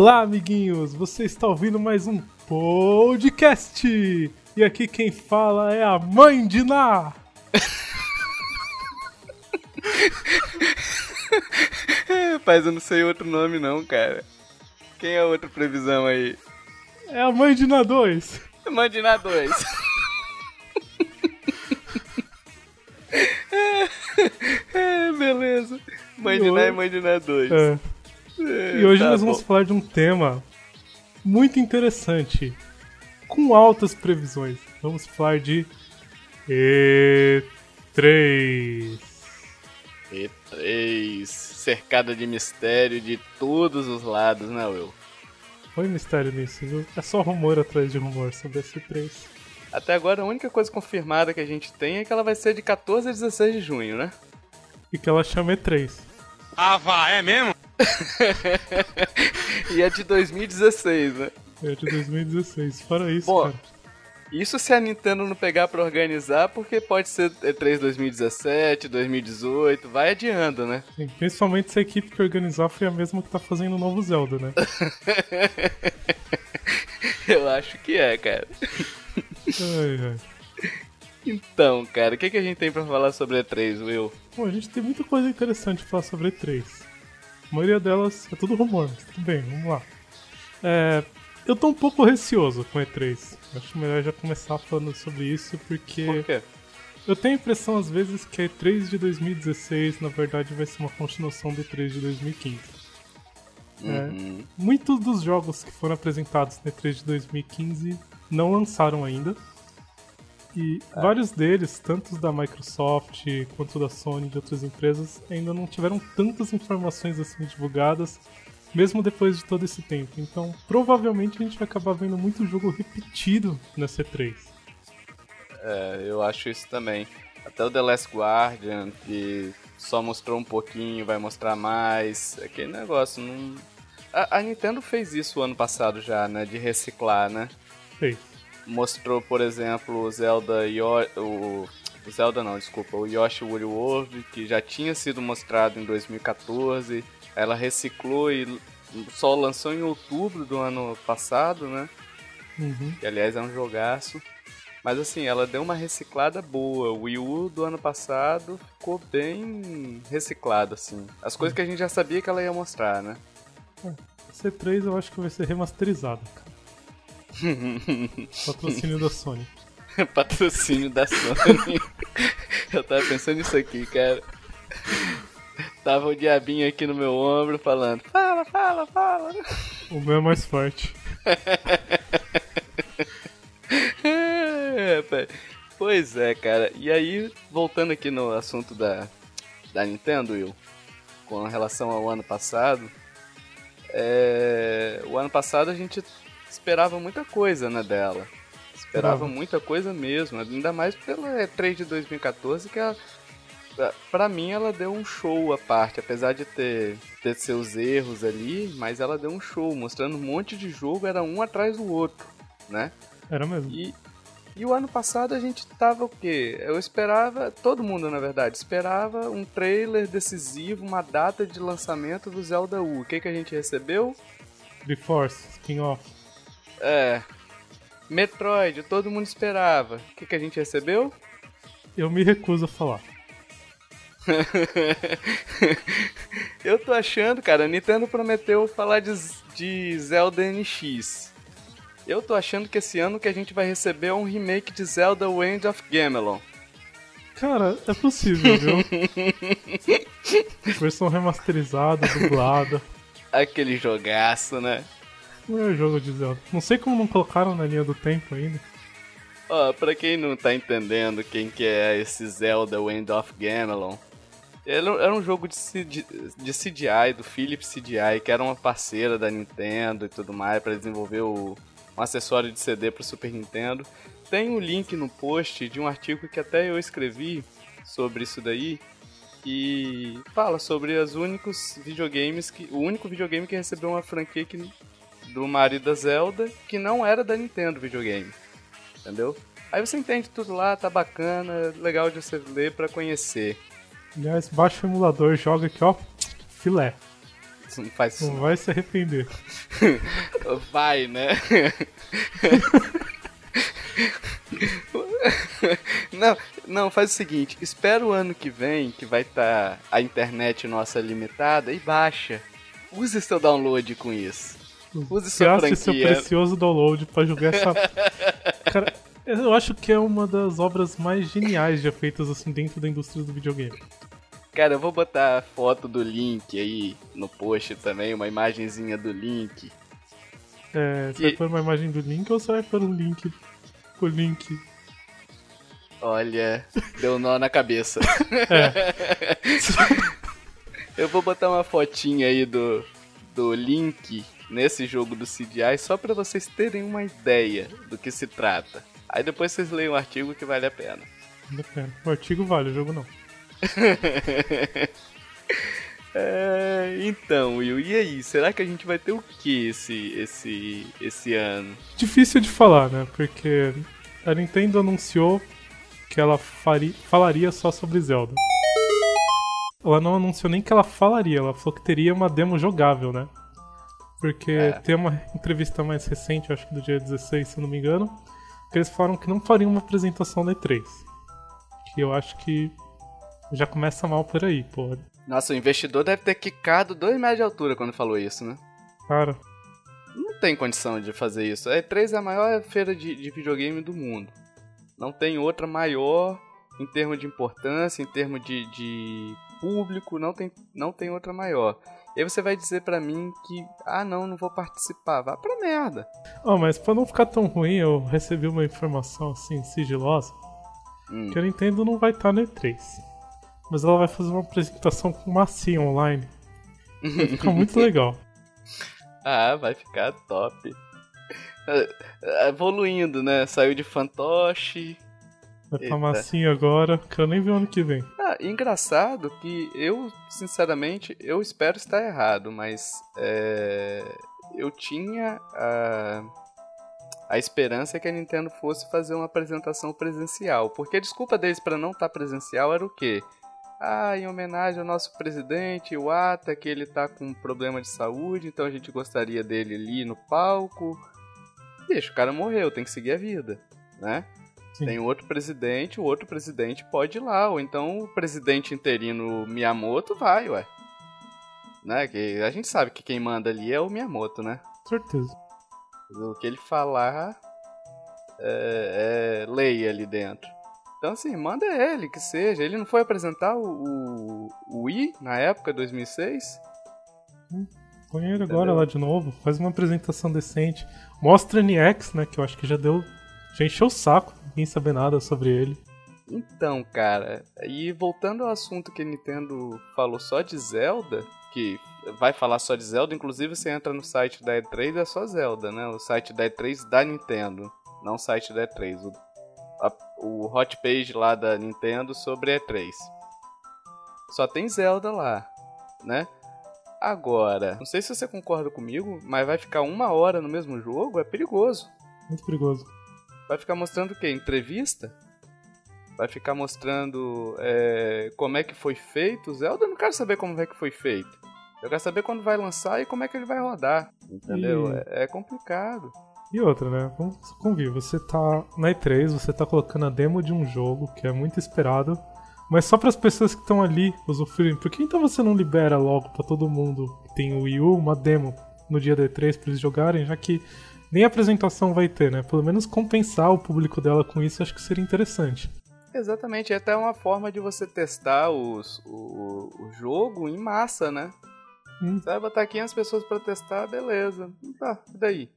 Olá, amiguinhos! Você está ouvindo mais um podcast! E aqui quem fala é a mãe de Ná! Rapaz, eu não sei outro nome não, cara. Quem é a outra previsão aí? É a mãe de Ná 2! Mãe de Ná 2. é, beleza. Mãe de Ná e Mãe de Ná 2. É. E hoje tá nós vamos bom. falar de um tema muito interessante, com altas previsões. Vamos falar de E3. E3, cercada de mistério de todos os lados, né, Will? Foi mistério nisso, viu? É só rumor atrás de rumor sobre esse 3. Até agora a única coisa confirmada que a gente tem é que ela vai ser de 14 a 16 de junho, né? E que ela chama E3. Ah, vá, é mesmo? e é de 2016, né? É de 2016. Fora isso, Pô, cara. Isso se a Nintendo não pegar pra organizar, porque pode ser E3 2017, 2018, vai adiando, né? Sim, principalmente se a equipe que organizar foi a mesma que tá fazendo o novo Zelda, né? Eu acho que é, cara. ai, ai. Então, cara, o que, que a gente tem pra falar sobre E3, Will? Bom, a gente tem muita coisa interessante pra falar sobre E3. A maioria delas é tudo rumor, mas tudo bem, vamos lá. É, eu tô um pouco receoso com E3. Acho melhor já começar falando sobre isso, porque Por quê? eu tenho a impressão às vezes que a E3 de 2016 na verdade vai ser uma continuação do E3 de 2015. Uhum. Muitos dos jogos que foram apresentados na E3 de 2015 não lançaram ainda. E vários deles, tanto da Microsoft quanto da Sony e de outras empresas, ainda não tiveram tantas informações assim divulgadas, mesmo depois de todo esse tempo. Então, provavelmente a gente vai acabar vendo muito jogo repetido nessa E3. É, eu acho isso também. Até o The Last Guardian, que só mostrou um pouquinho, vai mostrar mais. Aquele negócio, não. A, a Nintendo fez isso ano passado já, né? De reciclar, né? Sei. Mostrou, por exemplo, o Zelda Yo o, o Zelda não, desculpa, o Yoshi Woolly World, que já tinha sido mostrado em 2014. Ela reciclou e só lançou em outubro do ano passado, né? Uhum. que aliás é um jogaço. Mas assim, ela deu uma reciclada boa. O Wii U do ano passado ficou bem reciclado, assim. As coisas que a gente já sabia que ela ia mostrar, né? Essa E3 eu acho que vai ser remasterizada, cara. Patrocínio da Sony. Patrocínio da Sony. Eu tava pensando nisso aqui, cara. Tava o diabinho aqui no meu ombro falando: Fala, fala, fala. O meu é mais forte. É. Pois é, cara. E aí, voltando aqui no assunto da, da Nintendo, Will, com relação ao ano passado, é, o ano passado a gente esperava muita coisa, né, dela. Esperava Esperava. muita coisa mesmo, ainda mais pela E3 de 2014, que ela, pra- pra mim ela deu um show à parte, apesar de ter, ter seus erros ali, mas ela deu um show, mostrando um monte de jogo, era um atrás do outro, né? Era mesmo. E, e o ano passado a gente tava o quê? Eu esperava, todo mundo na verdade, esperava um trailer decisivo, uma data de lançamento do Zelda U. O que, que a gente recebeu? The Force, Skin Off. É. Metroid, todo mundo esperava. O que, que a gente recebeu? Eu me recuso a falar. Eu tô achando, cara, a Nintendo prometeu falar de, de Zelda NX. Eu tô achando que esse ano que a gente vai receber é um remake de Zelda Wind of Gamelon. Cara, é possível, viu? Versão remasterizada, dublada. Aquele jogaço, né? É jogo de Zelda. Não sei como não colocaram na linha do tempo ainda. Ó, pra quem não tá entendendo quem que é esse Zelda Wind of Gamelon, ele era um jogo de, de, CGI, do Philips CGI, que era uma parceira da Nintendo e tudo mais, pra desenvolver o, um acessório de CD pro Super Nintendo. Tem um link no post de um artigo que até eu escrevi sobre isso daí, que fala sobre os únicos videogames que. O único videogame que recebeu uma franquia que, do marido da Zelda que não era da Nintendo videogame. Entendeu? Aí você entende tudo lá, tá bacana, legal de você ler pra conhecer. Aliás, baixa o emulador, joga aqui, ó. Filé. Não faz isso. Não vai se arrepender. Vai, né? Não, não, faz o seguinte, espera o ano que vem, que vai estar tá a internet nossa limitada, e baixa. Use seu download com isso. Use sua Gaste seu precioso download pra jogar essa. Cara, eu acho que é uma das obras mais geniais já feitas assim dentro da indústria do videogame. Cara, eu vou botar a foto do link aí no post também, uma imagenzinha do link. É, você Que- vai pôr uma imagem do link ou você vai pôr um link? O link. Olha, deu nó na cabeça. É. Eu vou botar uma fotinha aí do, do link nesse jogo do CDI só pra vocês terem uma ideia do que se trata. Aí depois vocês leem o artigo que vale a pena. Depende. O artigo vale, o jogo não. É, então, Will, e aí? Será que a gente vai ter o que esse, esse, esse ano? Difícil de falar, né? Porque a Nintendo anunciou que ela faria, falaria só sobre Zelda. Ela não anunciou nem que ela falaria, ela falou que teria uma demo jogável, né? Porque É. tem uma entrevista mais recente, acho que do dia 16, se não me engano, que eles falaram que não fariam uma apresentação da E3. Que eu acho que já começa mal por aí, pô. Nossa, o investidor deve ter quicado 2 metros de altura quando falou isso, né? Cara, Não tem condição de fazer isso. A E3 é a maior feira de, de videogame do mundo. Não tem outra maior em termos de importância, em termos de, de público, não tem, não tem outra maior. E aí você vai dizer pra mim que, ah não, não vou participar. Vá pra merda. ó, mas pra não ficar tão ruim, eu recebi uma informação assim, sigilosa. Hum. que a Nintendo não vai estar no E3. Mas ela vai fazer uma apresentação com massinha online. Vai ficar muito legal. Ah, vai ficar top. Evoluindo, né? Saiu de fantoche. Vai pra massinha agora, que eu nem vi o ano que vem. Ah, engraçado que eu, sinceramente, eu espero estar errado, mas é, eu tinha a, a esperança que a Nintendo fosse fazer uma apresentação presencial. Porque a desculpa deles para não estar presencial era o quê? Ah, em homenagem ao nosso presidente, o Ata, que ele tá com um problema de saúde, então a gente gostaria dele ali no palco. Deixa, o cara morreu, tem que seguir a vida, né? Sim. Tem outro presidente, o outro presidente pode ir lá, ou então o presidente interino Miyamoto vai, ué. Né? Que a gente sabe que quem manda ali é o Miyamoto, né? Certeza. O que ele falar é, é lei ali dentro. Então assim, manda ele, que seja. Ele não foi apresentar o, o, o Wii na época, 2006? Põe ele agora lá de novo, faz uma apresentação decente. Mostra NX, né? Que eu acho que já deu. Já encheu o saco, ninguém saber nada sobre ele. Então, cara, e voltando ao assunto que a Nintendo falou só de Zelda, que vai falar só de Zelda, inclusive você entra no site da E3 é só Zelda, né? O site da E3 da Nintendo, não o site da E3. O, a- o hot page lá da Nintendo sobre a E3. Só tem Zelda lá, né? Agora, não sei se você concorda comigo, mas vai ficar uma hora no mesmo jogo, é perigoso. Muito perigoso. Vai ficar mostrando o quê? Entrevista? Vai ficar mostrando é, como é que foi feito. O Zelda eu não quero saber como é que foi feito. Eu quero saber quando vai lançar e como é que ele vai rodar. Entendeu? E- É, é complicado. E outra, né? Vamos convir, você tá na E3, você tá colocando a demo de um jogo que é muito esperado, mas só para as pessoas que estão ali usufruírem. Por que então você não libera logo pra todo mundo que tem o Wii U uma demo no dia da E3 pra eles jogarem, já que nem apresentação vai ter, né? Pelo menos compensar o público dela com isso, acho que seria interessante. Exatamente, é até uma forma de você testar os, o, o jogo em massa, né? Hum. Você vai botar 500 pessoas pra testar, beleza. Tá, e daí?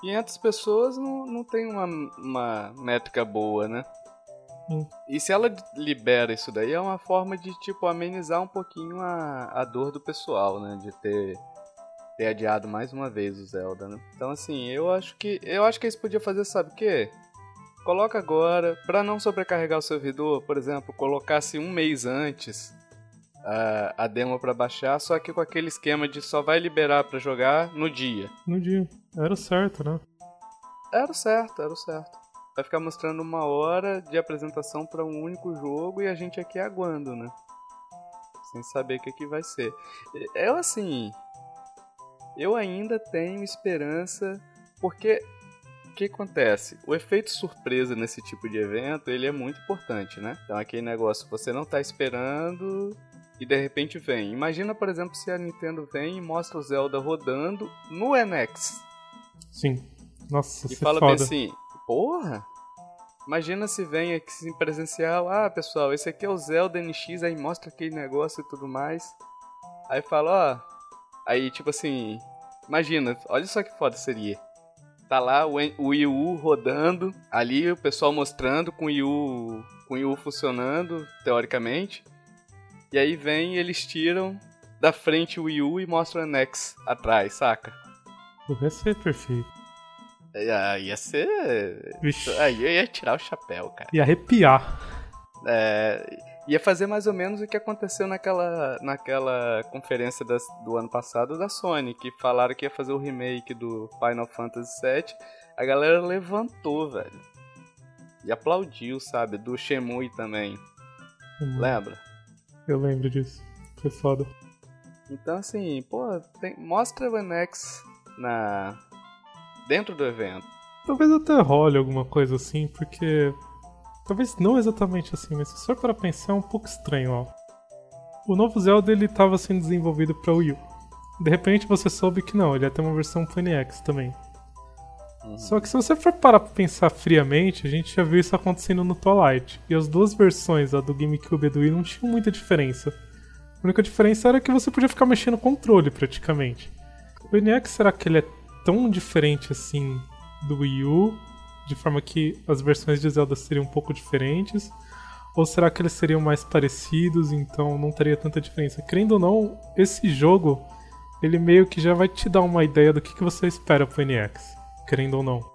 500 pessoas não, não tem uma, uma métrica boa, né? Hum. E se ela libera isso daí, é uma forma de, tipo, amenizar um pouquinho a, a dor do pessoal, né? De ter, ter adiado mais uma vez o Zelda, né? Então, assim, eu acho que eu acho que eles podiam fazer, sabe o quê? Coloca agora, pra não sobrecarregar o servidor, por exemplo, colocasse um mês antes a, a demo pra baixar, só que com aquele esquema de só vai liberar pra jogar no dia. No dia. Era o certo, né? Era o certo, era o certo. Vai ficar mostrando uma hora de apresentação pra um único jogo e a gente aqui aguando, né? sem saber o que, que vai ser. Eu, assim, eu ainda tenho esperança, porque o que acontece? O efeito surpresa nesse tipo de evento, ele é muito importante, né? Então aquele negócio, você não tá esperando e de repente vem. Imagina, por exemplo, se a Nintendo vem e mostra o Zelda rodando no NX. Sim. Nossa, E fala foda. bem assim, porra, Imagina se vem aqui em presencial, ah pessoal, esse aqui é o Zelda NX, aí mostra aquele negócio e tudo mais. Aí fala, ó. Aí tipo assim, imagina, olha só que foda seria. Tá lá o, o Wii U rodando, ali o pessoal mostrando com o Wii U, com o Wii U funcionando, teoricamente. E aí vem eles tiram da frente o Wii U e mostram o NX atrás, saca? Ia ser perfeito. Ia, ia ser. Vixe. Aí eu ia tirar o chapéu, cara. Ia arrepiar. É, ia fazer mais ou menos o que aconteceu naquela, naquela conferência das, do ano passado da Sony, que falaram que ia fazer o remake do Final Fantasy VII. A galera levantou, velho. E aplaudiu, sabe? Do Shemui também. Lembra? Eu lembro disso. Foi foda. Então, assim, pô, tem- mostra o NX na, dentro do evento. Talvez até role alguma coisa assim, porque. Talvez não exatamente assim, mas se for para pensar é um pouco estranho, ó. O novo Zelda ele tava sendo desenvolvido para Wii U. De repente você soube que não, ele ia ter uma versão pro NX também. Só que se você for parar pra pensar friamente, a gente já viu isso acontecendo no Twilight. E as duas versões, a do GameCube e do Wii, não tinham muita diferença. A única diferença era que você podia ficar mexendo no controle praticamente. O NX, será que ele é tão diferente assim do Wii U? De forma que as versões de Zelda seriam um pouco diferentes? Ou será que eles seriam mais parecidos, então não teria tanta diferença? Querendo ou não, esse jogo, ele meio que já vai te dar uma ideia do que, que você espera pro NX. Querendo ou não.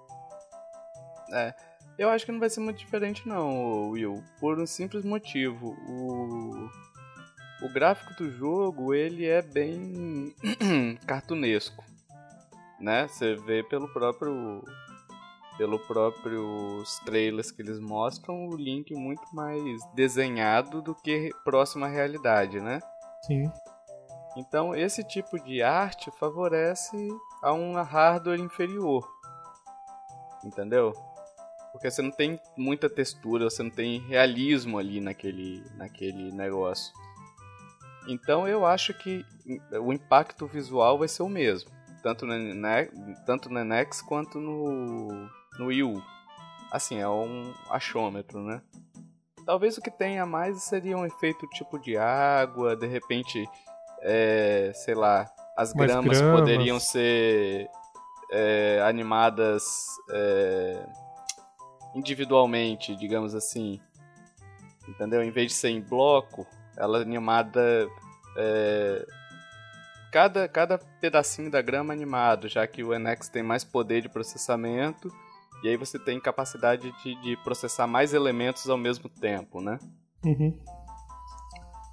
É, eu acho que não vai ser muito diferente não, Will, por um simples motivo. O, o gráfico do jogo, ele é bem cartunesco, né? Você vê pelo próprio pelo próprios trailers que eles mostram o Link muito mais desenhado do que próximo à realidade, né? Sim. Então esse tipo de arte favorece a um hardware inferior. Entendeu? Porque você não tem muita textura, você não tem realismo ali naquele, naquele negócio. Então eu acho que o impacto visual vai ser o mesmo. Tanto no, tanto no NX quanto no, no Wii U. Assim, é um achômetro, né? Talvez o que tenha mais seria um efeito tipo de água, de repente, é, sei lá, as gramas, gramas. poderiam ser é, animadas é, individualmente, digamos assim. Entendeu? Em vez de ser em bloco, ela é animada. é, cada, cada pedacinho da grama animado, já que o NX tem mais poder de processamento. E aí você tem capacidade de, de processar mais elementos ao mesmo tempo, né? Uhum.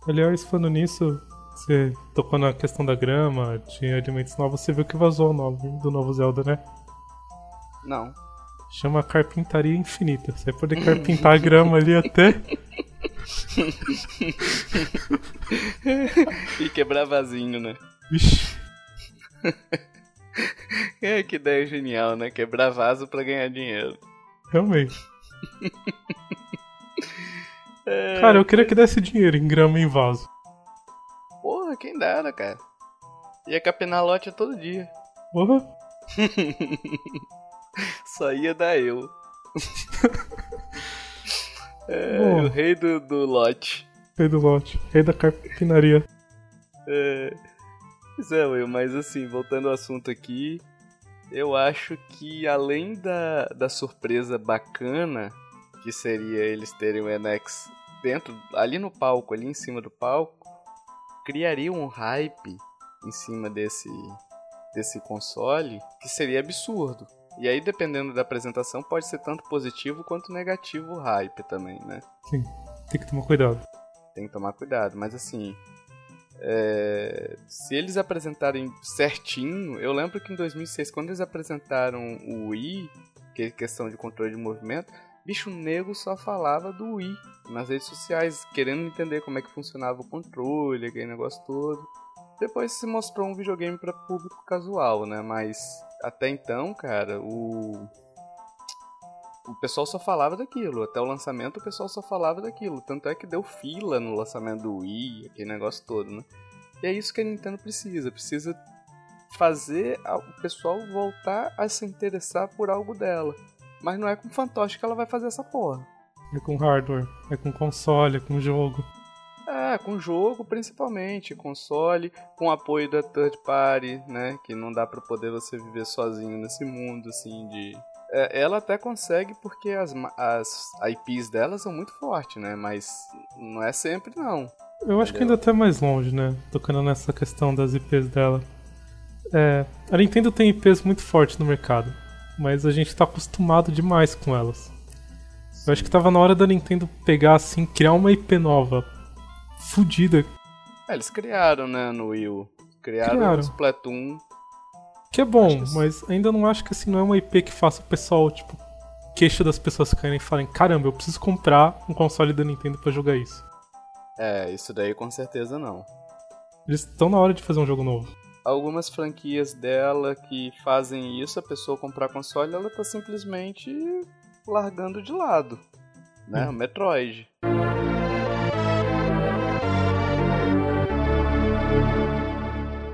Aliás, falando nisso, você tocou na questão da grama, de alimentos novos, você viu que vazou o nome do novo Zelda, né? Não. Chama Carpintaria Infinita. Você vai poder carpintar a grama ali até. E quebrar vasinho, né? Vixe. É, que ideia genial, né? Quebrar vaso pra ganhar dinheiro. Realmente. É, Cara, eu queria que desse dinheiro em grama e em vaso. Porra, quem dera, cara. Ia capinar lote todo dia. Porra. Só ia dar eu. é, Bom. o rei do, do lote. Rei do lote. Rei da carpinaria. É... Pois é, Will, mas assim, voltando ao assunto aqui, eu acho que além da, da surpresa bacana, que seria eles terem o NX dentro, ali no palco, ali em cima do palco, criaria um hype em cima desse, desse console que seria absurdo. E aí, dependendo da apresentação, pode ser tanto positivo quanto negativo o hype também, né? Sim. Tem que tomar cuidado. tem que tomar cuidado. Mas assim, é, se eles apresentarem certinho, eu lembro que em 2006, quando eles apresentaram o Wii, que é questão de controle de movimento, bicho nego só falava do Wii nas redes sociais, querendo entender como é que funcionava o controle, aquele negócio todo. Depois se mostrou um videogame para público casual, né? Mas até então, cara, o o pessoal só falava daquilo. Até o lançamento o pessoal só falava daquilo. Tanto é que deu fila no lançamento do Wii, aquele negócio todo, né? E é isso que a Nintendo precisa. Precisa fazer o pessoal voltar a se interessar por algo dela. Mas não é com fantoche que ela vai fazer essa porra. É com hardware, é com console, é com jogo. É, com jogo principalmente, console, com apoio da third party, né? Que não dá para poder você viver sozinho nesse mundo, assim, de... É, ela até consegue porque as, as IPs dela são muito fortes, né? Mas não é sempre, não. Eu acho Entendeu? que ainda até mais longe, né? Tocando nessa questão das IPs dela. É, a Nintendo tem IPs muito fortes no mercado, mas a gente tá acostumado demais com elas. Eu acho que tava na hora da Nintendo pegar assim, criar uma IP nova, fodida. É, eles criaram, né, no Wii U. Criaram, criaram. o Splatoon. Que é bom, que mas ainda não acho que assim não é uma IP que faça o pessoal, tipo, queixo das pessoas caírem e falem, caramba, eu preciso comprar um console da Nintendo para jogar isso. É, isso daí com certeza não. Eles estão na hora de fazer um jogo novo. Algumas franquias dela que fazem isso, a pessoa comprar console, ela tá simplesmente largando de lado. Né? Hum. O Metroid.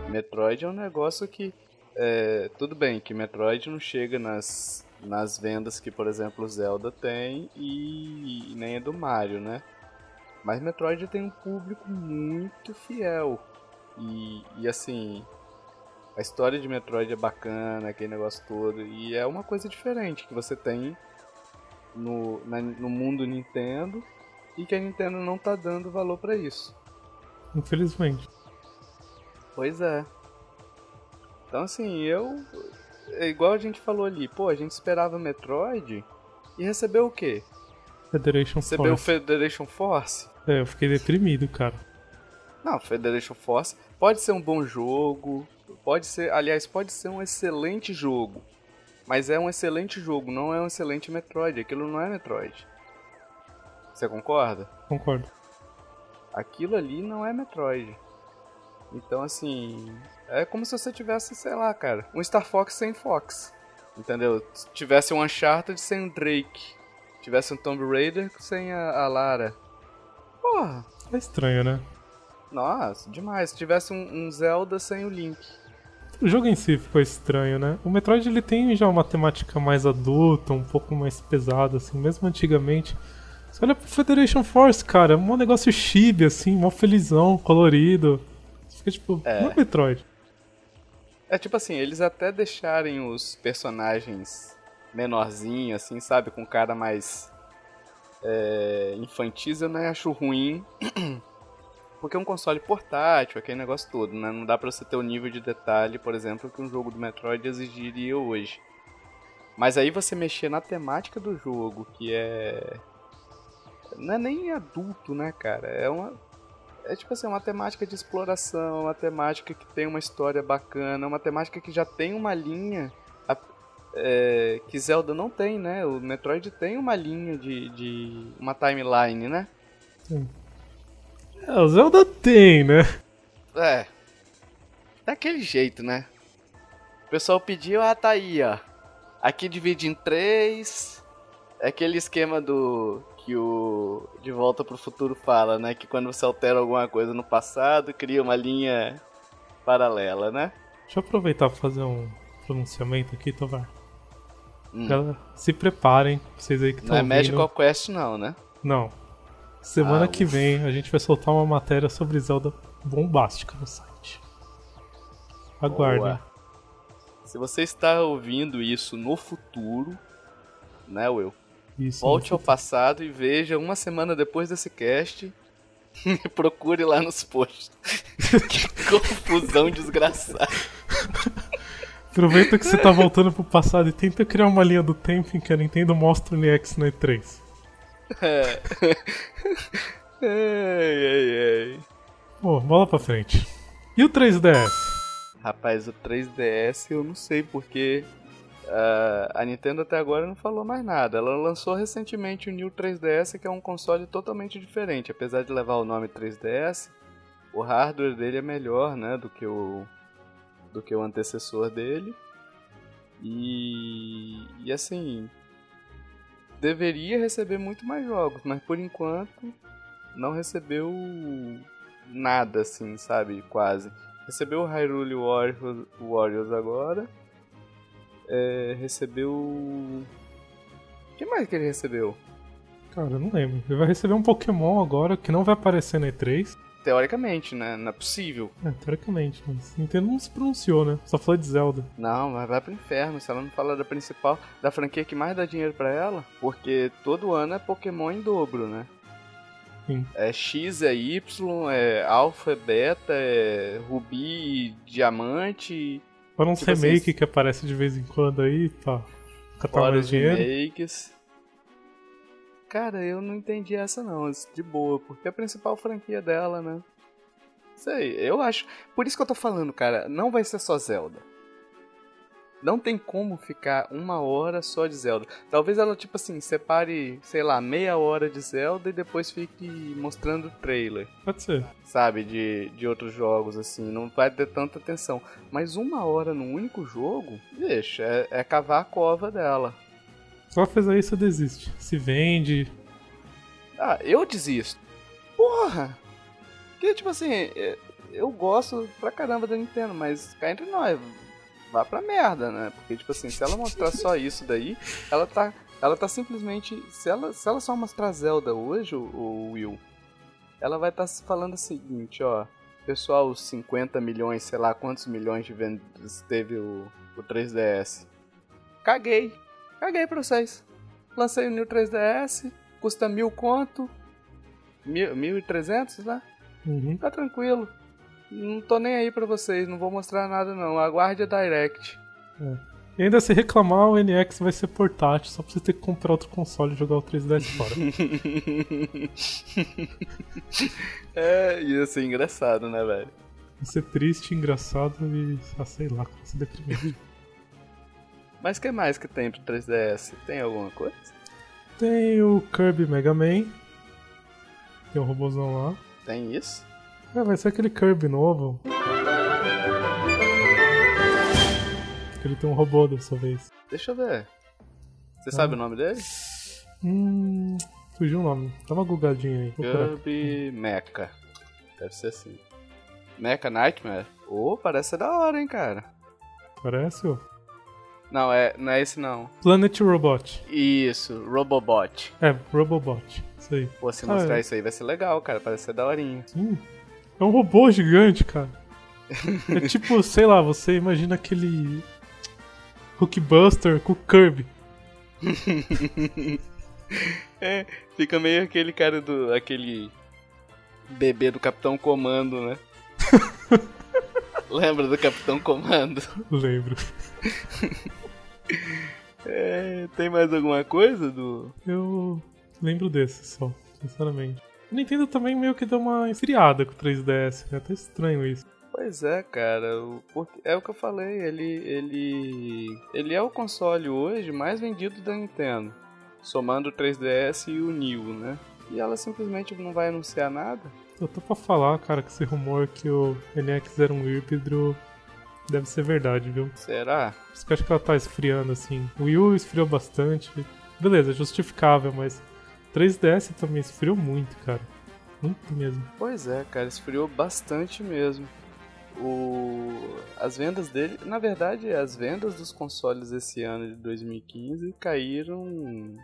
Metroid é um negócio que. É, tudo bem que Metroid não chega nas, nas vendas que, por exemplo, Zelda tem e, e nem é do Mario, né? Mas Metroid tem um público muito fiel. E, e assim, a história de Metroid é bacana, aquele negócio todo. E é uma coisa diferente que você tem no, na, no mundo Nintendo e que a Nintendo não tá dando valor para isso. Infelizmente. Pois é. Então assim, eu. É igual a gente falou ali, pô, a gente esperava Metroid e recebeu o quê? Federation recebeu Force. Recebeu Federation Force? É, eu fiquei deprimido, cara. Não, Federation Force pode ser um bom jogo, pode ser, aliás, pode ser um excelente jogo. Mas é um excelente jogo, não é um excelente Metroid. Aquilo não é Metroid. Você concorda? Concordo. Aquilo ali não é Metroid. Então, assim. É como se você tivesse, sei lá, cara, um Star Fox sem Fox. Entendeu? Tivesse um Uncharted sem o Drake. Tivesse um Tomb Raider sem a, a Lara. Porra. É estranho, né? Nossa, demais. Se tivesse um, um Zelda sem o Link. O jogo em si ficou estranho, né? O Metroid ele tem já uma temática mais adulta, um pouco mais pesada, assim, mesmo antigamente. Você olha pro Federation Force, cara, é um negócio chibi, assim, mó felizão, colorido. Você fica tipo, é. não é Metroid. É tipo assim, eles até deixarem os personagens menorzinhos, assim, sabe? Com cara mais é, infantis, eu não acho ruim. Porque é um console portátil, aquele negócio todo, né? Não dá pra você ter o nível de detalhe, por exemplo, que um jogo do Metroid exigiria hoje. Mas aí você mexer na temática do jogo, que é. Não é nem adulto, né, cara? É uma. É tipo assim, uma temática de exploração, uma temática que tem uma história bacana, uma temática que já tem uma linha é, que Zelda não tem, né? O Metroid tem uma linha de, de uma timeline, né? Sim. É, o Zelda tem, né? É. Daquele jeito, né? O pessoal pediu, ah, tá aí, ó. Aqui divide em três. É aquele esquema do. Que o De Volta pro Futuro fala, né? Que quando você altera alguma coisa no passado, cria uma linha paralela, né? Deixa eu aproveitar pra fazer um pronunciamento aqui, Tovar. Hum. Se preparem, vocês aí que estão Não é Magical Quest, não, né? Não. Semana ah, que vem a gente vai soltar uma matéria sobre Zelda bombástica no site. Aguardem. Se você está ouvindo isso no futuro, né, Will? Isso, Volte ao passado e veja uma semana depois desse cast. procure lá nos posts. que confusão desgraçada. Aproveita que você está voltando pro passado e tenta criar uma linha do tempo em que a Nintendo mostra o NX no E3. É. ai, ai, ai. Pô, bola pra frente. E o 3DS? Rapaz, o 3DS eu não sei porque a Nintendo até agora não falou mais nada. Ela lançou recentemente o New 3DS, que é um console totalmente diferente. Apesar de levar o nome 3DS, o hardware dele é melhor, né, do que o do que o antecessor dele. E, e assim, deveria receber muito mais jogos, mas por enquanto não recebeu nada assim, sabe, quase. Recebeu o Hyrule Warriors, agora é, recebeu. O que mais que ele recebeu? Cara, eu não lembro. Ele vai receber um Pokémon agora que não vai aparecer na E3. Teoricamente, né? Não é possível. É, teoricamente, mas Nintendo não se pronunciou, né? Só falou de Zelda. Não, mas vai pro inferno. Se ela não falar da principal, da franquia que mais dá dinheiro para ela, porque todo ano é Pokémon em dobro, né? Sim. É X, é Y, é Alpha, é Beta, é Rubi, Diamante. Para uns tipo assim, remake assim, que aparece de vez em quando aí, pra catar mais dinheiro. remakes. Cara, eu não entendi essa não, de boa, porque a principal franquia dela, né? Sei, eu acho. Por isso que eu tô falando, cara, não vai ser só Zelda. Não tem como ficar uma hora só de Zelda. Talvez ela, tipo assim, separe, sei lá, meia hora de Zelda e depois fique mostrando trailer. Pode ser. Sabe, de, de outros jogos, assim. Não vai ter tanta atenção. Mas uma hora num único jogo, deixa, é, é cavar a cova dela. Só fazer isso, desiste. Se vende. Ah, eu desisto. Porra! Porque, tipo assim, é, eu gosto pra caramba da Nintendo, mas cá entre nós vá pra merda, né? Porque, tipo assim, se ela mostrar só isso daí, ela tá. Ela tá simplesmente. Se ela, se ela só mostrar Zelda hoje, o, o Will, ela vai estar tá falando o seguinte, ó. Pessoal, os 50 milhões, sei lá quantos milhões de vendas teve o, o 3DS. Caguei. Caguei pra vocês. Lancei o New 3DS, custa mil conto. Mil, mil e trezentos, né? Uhum. Tá tranquilo. Não tô nem aí pra vocês, não vou mostrar nada não. Aguarde a Direct. É. E ainda se reclamar, o NX vai ser portátil, só pra você ter que comprar outro console e jogar o 3DS fora. é, ia ser engraçado, né, velho? Ia ser triste, engraçado e, ah, sei lá, vai ser deprimente. Mas o que mais que tem pro 3DS? Tem alguma coisa? Tem o Kirby Mega Man. Tem um robôzão lá. Tem isso? É, vai ser aquele Kirby novo. Ele tem um robô dessa vez. Deixa eu ver. Você ah. sabe o nome dele? Hum. Fugiu o nome. Dá uma gugadinha aí. Kirby Mecha. Deve ser assim. Mecha Nightmare? Ô, oh, parece ser da hora, hein, cara. Parece, ó. Não, é, não é esse não. Planet Robot. Isso, Robobot. É, Robobot. Isso aí. Pô, se mostrar ah, é. isso aí vai ser legal, cara. Parece ser daorinha. Sim. É um robô gigante, cara. É tipo, sei lá, você imagina aquele Hulkbuster com o Kirby. é, fica meio aquele cara do. aquele bebê do Capitão Comando, né? Lembra do Capitão Comando? Lembro. é, tem mais alguma coisa do. Eu lembro desse só, sinceramente. O Nintendo também meio que deu uma esfriada com o 3DS, né? Tá estranho isso. Pois é, cara. É o que eu falei, ele, ele, ele é o console hoje mais vendido da Nintendo, somando o 3DS e o New, né? E ela simplesmente não vai anunciar nada. Eu tô pra falar, cara, que esse rumor que o NX era um híbrido deve ser verdade, viu? Será? Por isso que eu acho que ela tá esfriando, assim. O Wii U esfriou bastante. Beleza, justificável, mas 3DS também esfriou muito, cara. Muito mesmo. Pois é, cara, esfriou bastante mesmo. O... As vendas dele, na verdade, as vendas dos consoles esse ano de 2015 caíram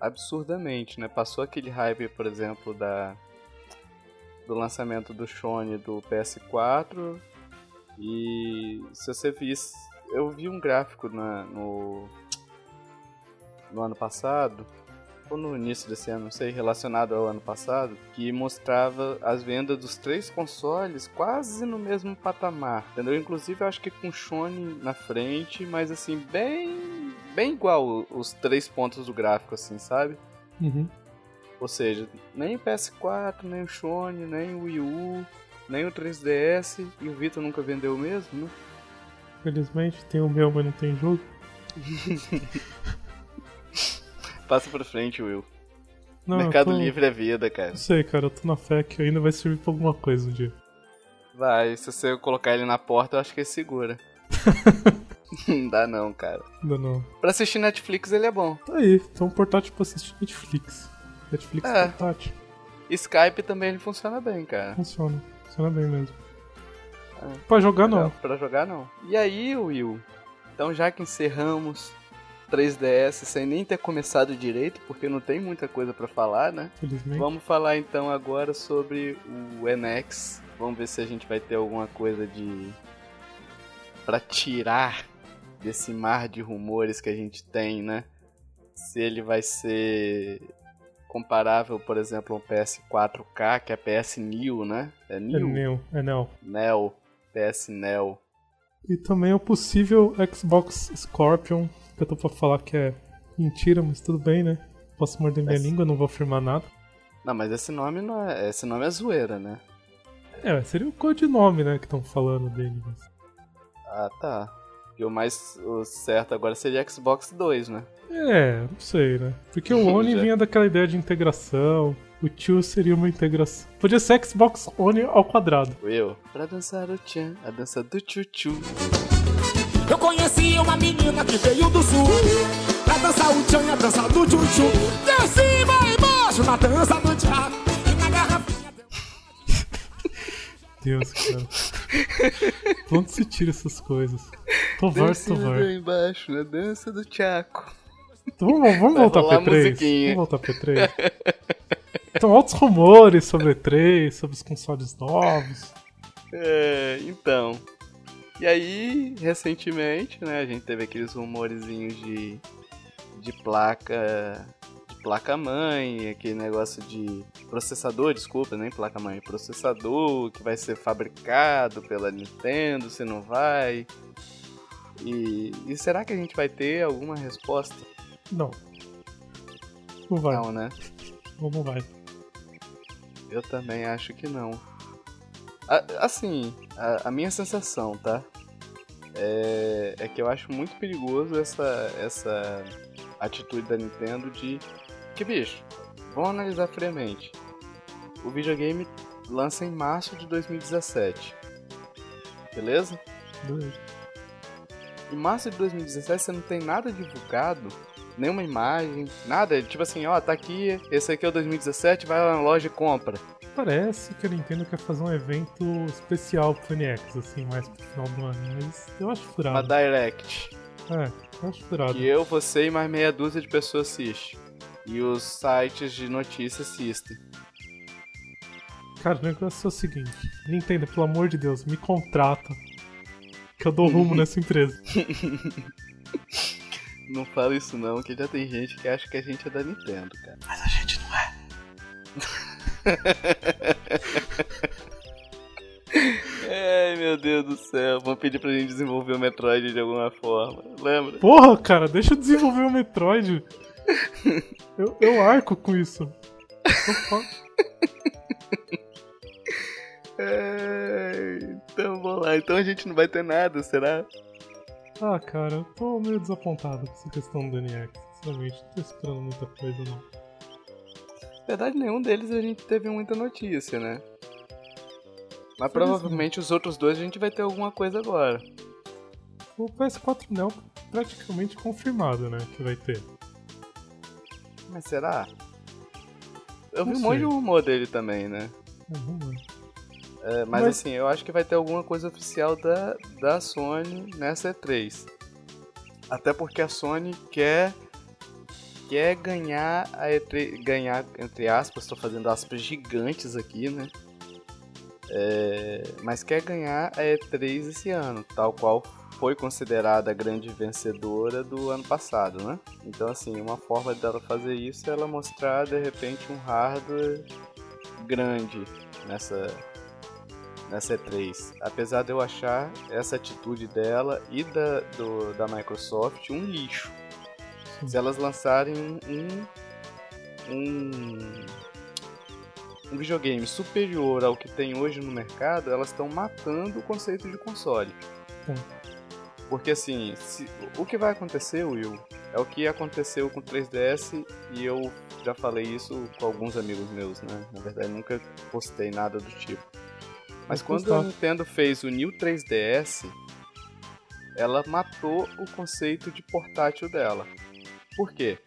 absurdamente, né? Passou aquele hype, por exemplo, da do lançamento do Shone do PS4 e se você visse, eu vi um gráfico na, no no ano passado ou no início desse ano, não sei, relacionado ao ano passado, que mostrava as vendas dos três consoles quase no mesmo patamar, entendeu? Inclusive eu acho que com Shone na frente, mas assim, bem bem igual os três pontos do gráfico, assim, sabe? Uhum. Ou seja, nem o PS4, nem o Shone, nem o Wii U, nem o 3DS, e o Vita nunca vendeu mesmo, né? Felizmente, tem o meu, mas não tem jogo. Passa pra frente, Will. Não, Mercado tô- Livre é vida, cara. Não sei, cara, eu tô na fé que ainda vai servir pra alguma coisa um dia. Vai, se você colocar ele na porta, eu acho que ele segura. não dá não, cara. Ainda não. Pra assistir Netflix ele é bom. Tá aí, então um portátil pra assistir Netflix. Netflix É. portátil. Skype também ele funciona bem, cara. Funciona. Funciona bem mesmo. É. Pra jogar não. Não, pra jogar não. E aí, Will? Então já que encerramos 3DS sem nem ter começado direito, porque não tem muita coisa pra falar, né? Felizmente. Vamos falar então agora sobre o NX. Vamos ver se a gente vai ter alguma coisa de Pra tirar desse mar de rumores que a gente tem, né? Se ele vai ser comparável, por exemplo, ao PS4K, que é PS New, né? É É New, é Neo. Neo, PS Neo. E também o possível Xbox Scorpion, que eu tô pra falar que é mentira, mas tudo bem, né? Posso morder minha Mas- língua, não vou afirmar nada. Não, mas esse nome não é, esse nome é zoeira, né? É, seria o codinome, né, que estão falando dele. Mas... Ah, tá. E o mais o certo agora seria Xbox 2, né? É, não sei, né? Porque o Oni Já. vinha daquela ideia de integração, o Tio seria uma integração. Podia ser Xbox Oni ao quadrado. Eu. Pra dançar o tchan, a dança do tchutchu. Eu conheci uma menina que veio do sul Pra dançar o tchan e a dança do tchutchu De cima e embaixo na dança do tchá E na garrafinha deu... Deus, cara. De onde se tira essas coisas? Tovar, Tovar. embaixo, na dança do tchaco. Então vamos, vamos voltar pro E3. musiquinha. Vamos voltar pro E3. Então, altos rumores sobre o E3, sobre os consoles novos. É, então. E aí, recentemente, né, a gente teve aqueles rumorezinhos de, de placa. De placa-mãe, aquele negócio de processador, desculpa, nem placa-mãe, processador que vai ser fabricado pela Nintendo, se não vai. E, e será que a gente vai ter alguma resposta? Não. Não vai. Não, né? Não, não vai. Eu também acho que não. A- assim, a, a minha sensação, tá? É, é que eu acho muito perigoso essa, essa atitude da Nintendo de. Que bicho, vamos analisar friamente. O videogame lança em março de 2017. Beleza? Beleza. Em março de 2017 você não tem nada divulgado, nenhuma imagem, nada. Tipo assim, ó, tá aqui, esse aqui é o 2017, vai lá na loja e compra. Parece que a Nintendo quer fazer um evento especial pro NX, assim, mais pro final do ano. Mas eu acho Uma furado. Direct. É, eu acho furado. Que eu, você e mais meia dúzia de pessoas assistem. E os sites de notícias assistem. Cara, o negócio é o seguinte: Nintendo, pelo amor de Deus, me contrata. Que eu dou rumo nessa empresa. Não fala isso não, que já tem gente que acha que a gente é da Nintendo, cara. Mas a gente não é Ai meu Deus do céu, vão pedir pra gente desenvolver o Metroid de alguma forma. Lembra? Porra, cara, deixa eu desenvolver o Metroid. Eu, eu arco com isso. É, então vamos lá, então a gente não vai ter nada, será? Ah, cara, eu tô meio desapontado com essa questão do NX. Sinceramente, não tô esperando muita coisa, não. Na verdade, nenhum deles a gente teve muita notícia, né? Mas provavelmente os outros dois a gente vai ter alguma coisa agora. O PS4 Neo praticamente confirmado, né? Que vai ter. Mas será? Eu vi Não um monte de rumor dele também, né? É, ver. É, mas, Mas- assim, eu acho que vai ter alguma coisa oficial da, da Sony nessa E3. Até porque a Sony quer quer ganhar a E3, ganhar entre aspas, estou fazendo aspas gigantes aqui, né? É, mas quer ganhar a E3 esse ano, tal qual foi considerada a grande vencedora do ano passado, né? Então assim, uma forma dela fazer isso é ela mostrar de repente um hardware grande nessa nessa E3. Apesar de eu achar essa atitude dela e da, do, da Microsoft um lixo. Sim. Se elas lançarem um, um, um videogame superior ao que tem hoje no mercado, elas estão matando o conceito de console. Sim. Porque assim, se- o que vai acontecer, Will, é o que aconteceu com o 3DS e eu já falei isso com alguns amigos meus, né? Na verdade, nunca postei nada do tipo. Mas Mas quando a Nintendo fez o New 3DS, ela matou o conceito de portátil dela. Por quê?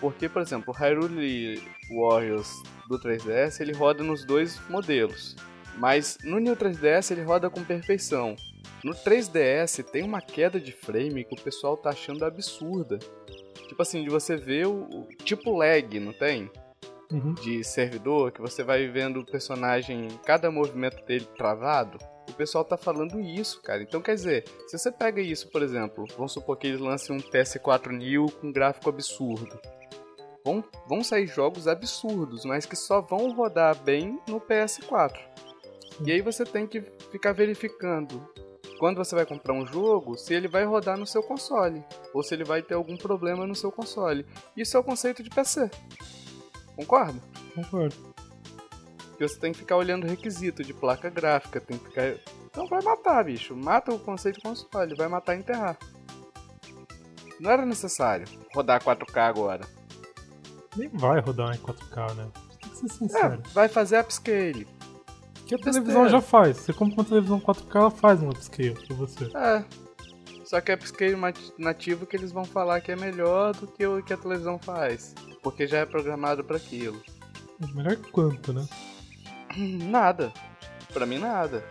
Porque, por exemplo, o Hyrule Warriors do 3DS ele roda nos dois modelos. Mas no New 3DS ele roda com perfeição. No 3DS tem uma queda de frame que o pessoal tá achando absurda. Tipo assim, de você ver o. Tipo lag, não tem? Uhum. De servidor, que você vai vendo o personagem, cada movimento dele travado. O pessoal tá falando isso, cara. Então quer dizer, se você pega isso, por exemplo, vamos supor que eles lancem um PS4 New com gráfico absurdo. Vão, vão sair jogos absurdos, mas que só vão rodar bem no PS4. E aí você tem que ficar verificando quando você vai comprar um jogo, se ele vai rodar no seu console, ou se ele vai ter algum problema no seu console. Isso é o conceito de PC. Concorda? Concordo. Que você tem que ficar olhando o requisito de placa gráfica, tem que ficar. Então vai matar, bicho. Mata o conceito de console, vai matar e enterrar. Não era necessário rodar 4K agora. Nem vai rodar em 4K, né? Tem que ser É, sincero. vai fazer upscale. que a besteira. televisão já faz. Você compra uma televisão 4K, ela faz um upscale pra você. É. Só que é upscale nativo que eles vão falar que é melhor do que o que a televisão faz. Porque já é programado para aquilo. Melhor quanto, né? Nada. Pra mim, nada.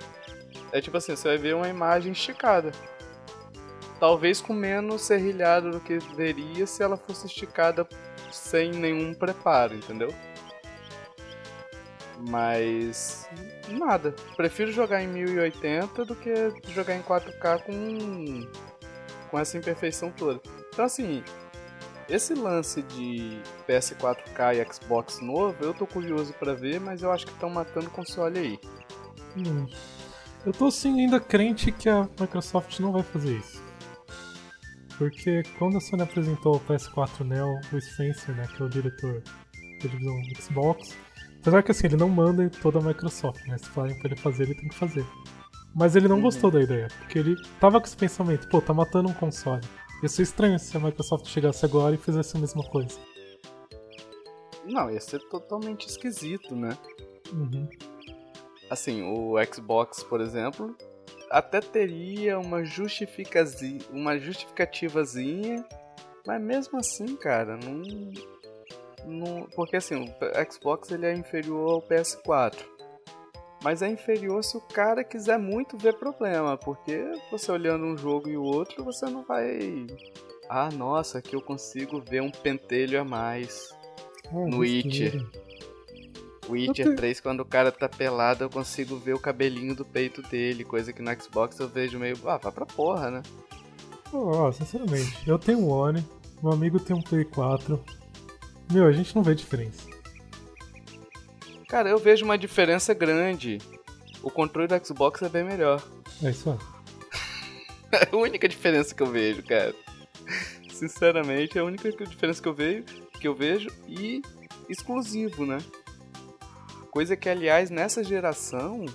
É tipo assim, você vai ver uma imagem esticada. Talvez com menos serrilhado do que veria se ela fosse esticada sem nenhum preparo, entendeu? Mas. nada. Prefiro jogar em 1080 do que jogar em 4K com. com essa imperfeição toda. Então, assim. Esse lance de PS4K e Xbox novo, eu tô curioso pra ver, mas eu acho que estão matando o console aí. Hum. Eu tô sim ainda crente que a Microsoft não vai fazer isso. Porque quando a Sony apresentou o PS4 Neo, o Spencer, né, que é o diretor da divisão Xbox, apesar que assim, ele não manda em toda a Microsoft, né? Se falarem pra ele fazer, ele tem que fazer. Mas ele não gostou da ideia, porque ele tava com esse pensamento, pô, tá matando um console. Ia ser estranho se a Microsoft chegasse agora e fizesse a mesma coisa. Não, ia ser totalmente esquisito, né? Uhum. Assim, o Xbox, por exemplo, até teria uma, justificazi... uma justificativazinha, mas mesmo assim, cara, não... não. Porque assim, o Xbox ele é inferior ao PS4. Mas é inferior se o cara quiser muito ver problema, porque você olhando um jogo e o outro, você não vai. Ah, nossa, aqui eu consigo ver um pentelho a mais. Ah, No. Witcher. Witcher Eu te- 3, quando o cara tá pelado, eu consigo ver o cabelinho do peito dele, coisa que no Xbox eu vejo meio. Ah, vai pra porra, né? Ó, sinceramente, eu tenho um One, meu amigo tem um Play 4. Meu, a gente não vê diferença. Cara, eu vejo uma diferença grande. O controle do Xbox é bem melhor. É isso aí. É a única diferença que eu vejo, cara. Sinceramente, é a única diferença que eu vejo, que eu vejo e exclusivo, né? Coisa que, aliás, nessa geração,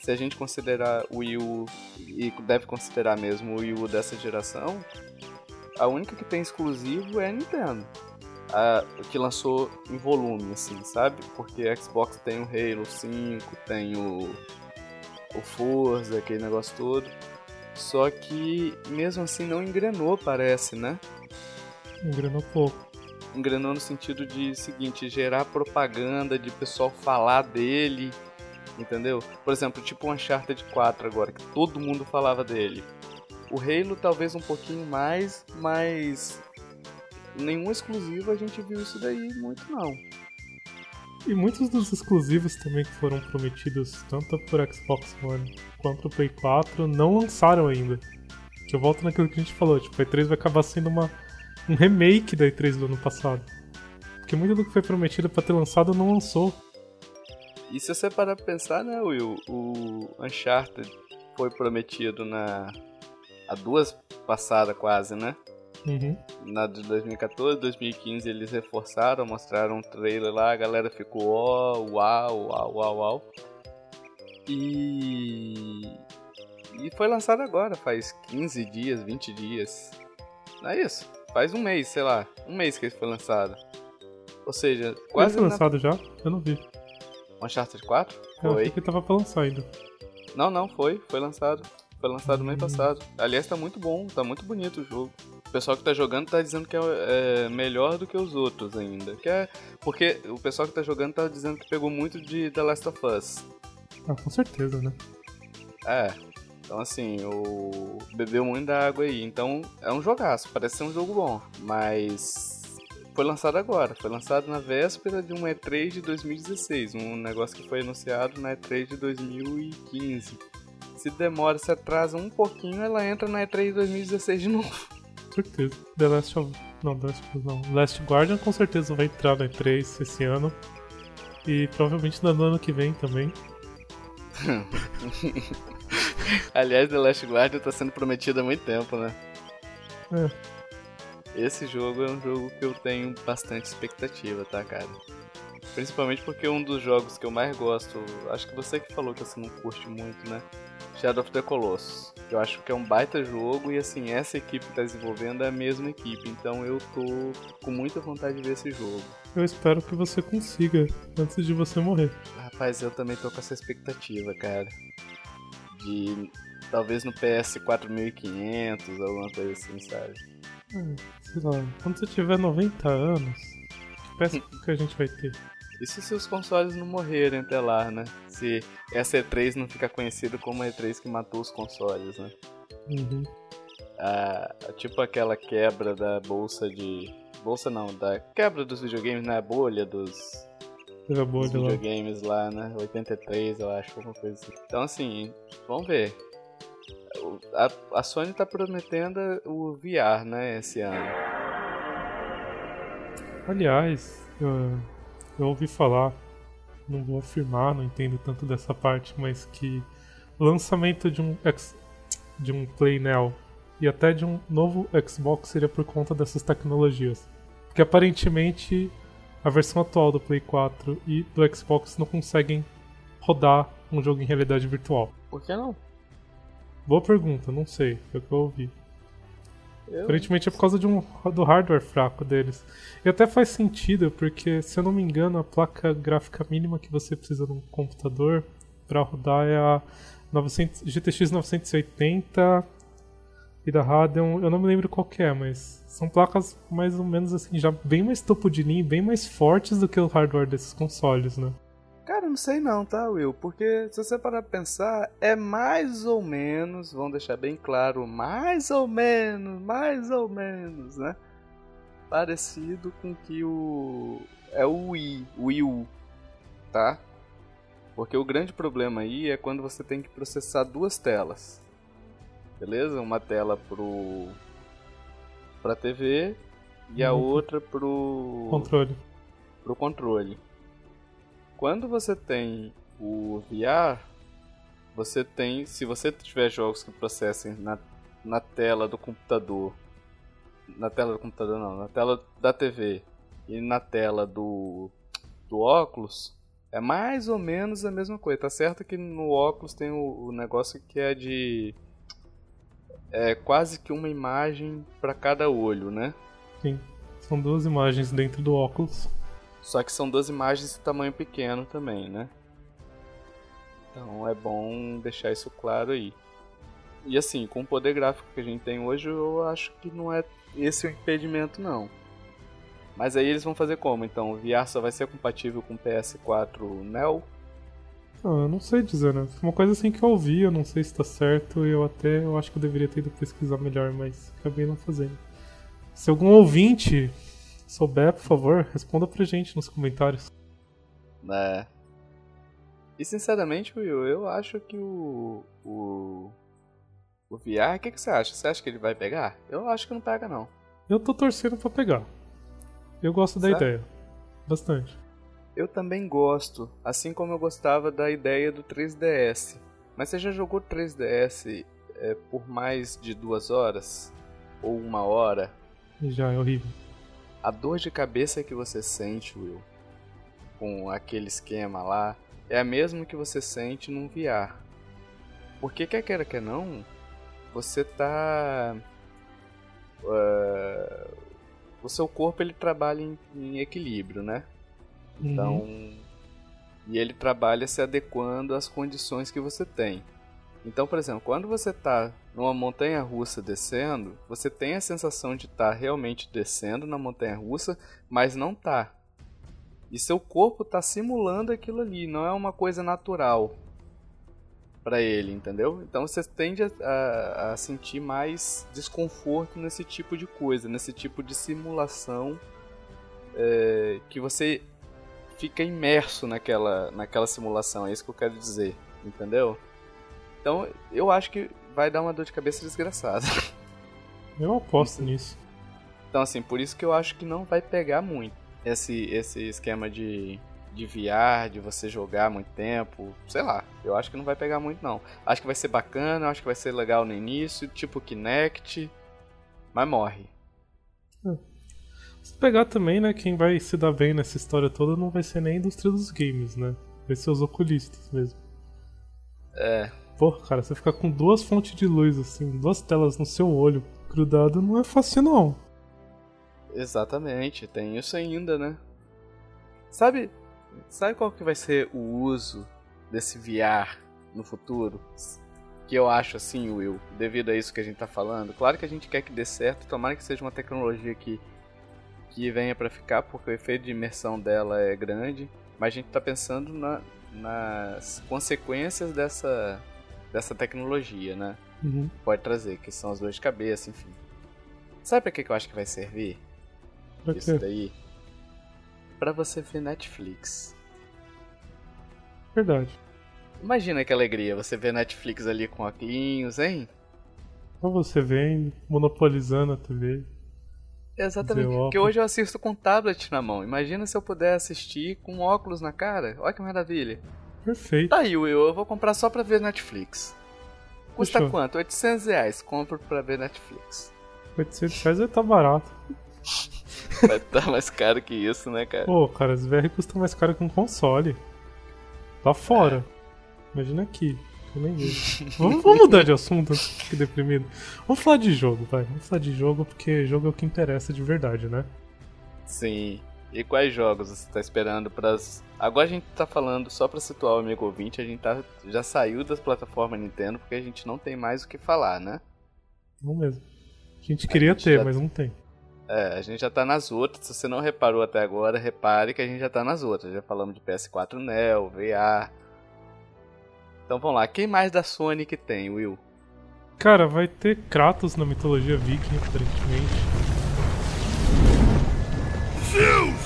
se a gente considerar o Wii U e deve considerar mesmo o Wii U dessa geração, a única que tem exclusivo é a Nintendo. Que lançou em volume, assim, sabe? Porque Xbox tem o Halo 5, tem o, o Forza, aquele negócio todo. Só que mesmo assim não engrenou, parece, né? Engrenou pouco. Engrenou no sentido de seguinte, gerar propaganda, de pessoal falar dele, entendeu? Por exemplo, tipo o Uncharted 4 agora, que todo mundo falava dele. O Halo talvez um pouquinho mais, mas nenhum exclusivo a gente viu isso daí muito não. E muitos dos exclusivos também que foram prometidos tanto por Xbox One quanto Play 4 não lançaram ainda. Que eu volto naquilo que a gente falou, tipo, a E3 vai acabar sendo uma, um remake da E3 do ano passado. Porque muito do que foi prometido pra ter lançado não lançou. E se você parar pra pensar, né, Will, o Uncharted foi prometido na há duas passadas quase, né? Uhum. Na de 2014, 2015 eles reforçaram, mostraram um trailer lá, a galera ficou ó, uau, uau, uau, uau. E E foi lançado agora, faz 15 dias, 20 dias. Não é isso? Faz um mês, sei lá. Um mês que ele foi lançado. Ou seja, quase. Foi lançado na... já? Eu não vi. Uncharted 4? Eu foi. que tava pra lançar ainda. Não, não, foi. Foi lançado. Foi lançado no mês passado. Aliás, tá muito bom, tá muito bonito o jogo. O pessoal que tá jogando tá dizendo que é, é melhor do que os outros ainda. Que é, porque o pessoal que tá jogando tá dizendo que pegou muito de The Last of Us. Ah, com certeza, né? É. Então assim, o bebeu muito da água aí. Então é um jogaço, parece ser um jogo bom. Mas foi lançado agora, foi lançado na véspera de um E3 de 2016, um negócio que foi anunciado na E3 de 2015 se demora, se atrasa um pouquinho, ela entra na E3 2016 de novo. Certeza. The Last of... Não, The Last, não. Last Guardian com certeza vai entrar na E3 esse ano. E provavelmente no ano que vem também. Aliás, The Last Guardian tá sendo prometido há muito tempo, né? É. Esse jogo é um jogo que eu tenho bastante expectativa, tá, cara? Principalmente porque é um dos jogos que eu mais gosto. Acho que você que falou que você não curte muito, né? Shadow of the Colossus. Eu acho que é um baita jogo e assim, essa equipe que tá desenvolvendo é a mesma equipe, então eu tô com muita vontade de ver esse jogo. Eu espero que você consiga antes de você morrer. Rapaz, eu também tô com essa expectativa, cara. De talvez no PS 4500, alguma coisa assim, sabe? Hum, sei lá, quando você tiver 90 anos, que peça que a gente vai ter? Isso se os consoles não morrerem até lá, né? Se essa E3 não ficar conhecida como a E3 que matou os consoles, né? Uhum. Ah, tipo aquela quebra da bolsa de. Bolsa não, da quebra dos videogames na bolha dos. Bolha dos videogames lá. lá, né? 83, eu acho, alguma coisa assim. Então, assim, vamos ver. A, a Sony tá prometendo o VR, né, esse ano. Aliás, eu, eu ouvi falar, não vou afirmar, não entendo tanto dessa parte, mas que lançamento de um, X, de um Play Now e até de um novo Xbox seria por conta dessas tecnologias. Porque aparentemente a versão atual do Play 4 e do Xbox não conseguem rodar um jogo em realidade virtual. Por que não? Boa pergunta, não sei, foi o que eu ouvi. Eu... Aparentemente é por causa de um, do hardware fraco deles. E até faz sentido, porque se eu não me engano, a placa gráfica mínima que você precisa num computador para rodar é a 900, GTX 980 e da Radeon, eu não me lembro qual é, mas são placas mais ou menos assim, já bem mais topo de linha, bem mais fortes do que o hardware desses consoles, né? Cara, não sei não, tá, Will? Porque se você parar pra pensar, é mais ou menos, vamos deixar bem claro, mais ou menos, mais ou menos, né? Parecido com que o. É o Wii, o Wii U, tá? Porque o grande problema aí é quando você tem que processar duas telas. Beleza? Uma tela pro. pra TV e a uhum. outra pro. Controle. Pro controle. Quando você tem o VR, você tem, se você tiver jogos que processem na, na tela do computador, na tela do computador não, na tela da TV e na tela do, do óculos, é mais ou menos a mesma coisa. Tá certo que no óculos tem o, o negócio que é de é quase que uma imagem para cada olho, né? Sim, são duas imagens dentro do óculos. Só que são duas imagens de tamanho pequeno também, né? Então é bom deixar isso claro aí. E assim, com o poder gráfico que a gente tem hoje, eu acho que não é esse o impedimento não. Mas aí eles vão fazer como? Então, o VR só vai ser compatível com o PS4 Neo? Ah, eu não sei dizer, né? Uma coisa assim que eu ouvi, eu não sei se tá certo, eu até eu acho que eu deveria ter ido pesquisar melhor, mas acabei não fazendo. Se algum ouvinte souber, por favor, responda pra gente nos comentários. É. E sinceramente, Will, eu acho que o. O. O VR, o que, que você acha? Você acha que ele vai pegar? Eu acho que não pega, não. Eu tô torcendo pra pegar. Eu gosto da ideia. Bastante. Eu também gosto, assim como eu gostava da ideia do 3DS. Mas você já jogou 3DS é, por mais de duas horas? Ou uma hora? Já, é horrível a dor de cabeça que você sente, Will, com aquele esquema lá, é a mesma que você sente num VR. Porque quer queira que não, você tá. Uh, o seu corpo ele trabalha em, em equilíbrio, né? Então. Uhum. E ele trabalha se adequando às condições que você tem. Então, por exemplo, quando você está numa montanha russa descendo, você tem a sensação de estar tá realmente descendo na montanha russa, mas não está. E seu corpo está simulando aquilo ali, não é uma coisa natural para ele, entendeu? Então você tende a, a, a, sentir mais desconforto nesse tipo de coisa, nesse tipo de simulação é, que você fica imerso naquela, naquela simulação, é isso que eu quero dizer, entendeu? Então, eu acho que vai dar uma dor de cabeça desgraçada. Eu aposto nisso. Então, assim, por isso que eu acho que não vai pegar muito esse, esse esquema de, de VR, de você jogar muito tempo. Sei lá, eu acho que não vai pegar muito, não. Acho que vai ser bacana, acho que vai ser legal no início, tipo Kinect, mas morre. É. Se pegar também, né, quem vai se dar bem nessa história toda não vai ser nem a indústria dos games, né? Vai ser os oculistas mesmo. É, Pô, cara, você ficar com duas fontes de luz, assim, duas telas no seu olho grudado não é fácil, não. Exatamente, tem isso ainda, né? Sabe, sabe qual que vai ser o uso desse VR no futuro? Que eu acho assim, Will, devido a isso que a gente tá falando. Claro que a gente quer que dê certo, tomara que seja uma tecnologia que, que venha para ficar, porque o efeito de imersão dela é grande, mas a gente tá pensando na, nas consequências dessa dessa tecnologia, né? Uhum. Pode trazer, que são as dores de cabeça, enfim. Sabe pra que eu acho que vai servir? Pra Isso daí? Pra você ver Netflix. Verdade. Imagina que alegria você ver Netflix ali com óculos, hein? Só você vem monopolizando a TV. Exatamente, porque hoje eu assisto com tablet na mão. Imagina se eu puder assistir com óculos na cara. Olha que maravilha. Perfeito. Tá aí, Will. Eu vou comprar só pra ver Netflix. Custa Fechou. quanto? 800 reais. Compro pra ver Netflix. 800 reais vai tá barato. Vai tá mais caro que isso, né, cara? Pô, cara, as VR custam mais caro que um console. Lá fora. É. Imagina aqui. Eu nem vamos, vamos mudar de assunto, que deprimido. Vamos falar de jogo, vai. Vamos falar de jogo, porque jogo é o que interessa de verdade, né? Sim. E quais jogos você está esperando para Agora a gente está falando só para situar o amigo ouvinte, a gente tá... já saiu das plataformas Nintendo porque a gente não tem mais o que falar, né? Não mesmo. A gente queria a gente ter, já... mas não tem. É, a gente já tá nas outras. Se você não reparou até agora, repare que a gente já tá nas outras. Já falamos de PS4 Neo, VR. Então vamos lá, quem mais da Sony que tem, Will? Cara, vai ter Kratos na mitologia viking, aparentemente. Zeus!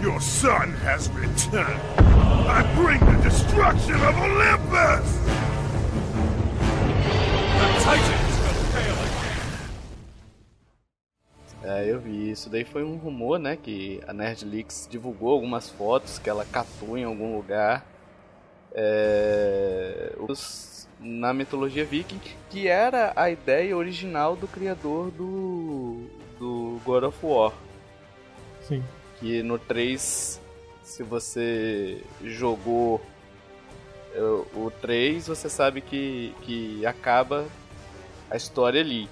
Your son has returned. I bring the destruction of Olympus! The Titans will fail É, eu vi. Isso daí foi um rumor, né? Que a Nerdlix divulgou algumas fotos que ela catou em algum lugar. É, os, na mitologia viking, que era a ideia original do criador do, do God of War. Sim. Que no 3, se você jogou é, o 3, você sabe que, que acaba a história ali.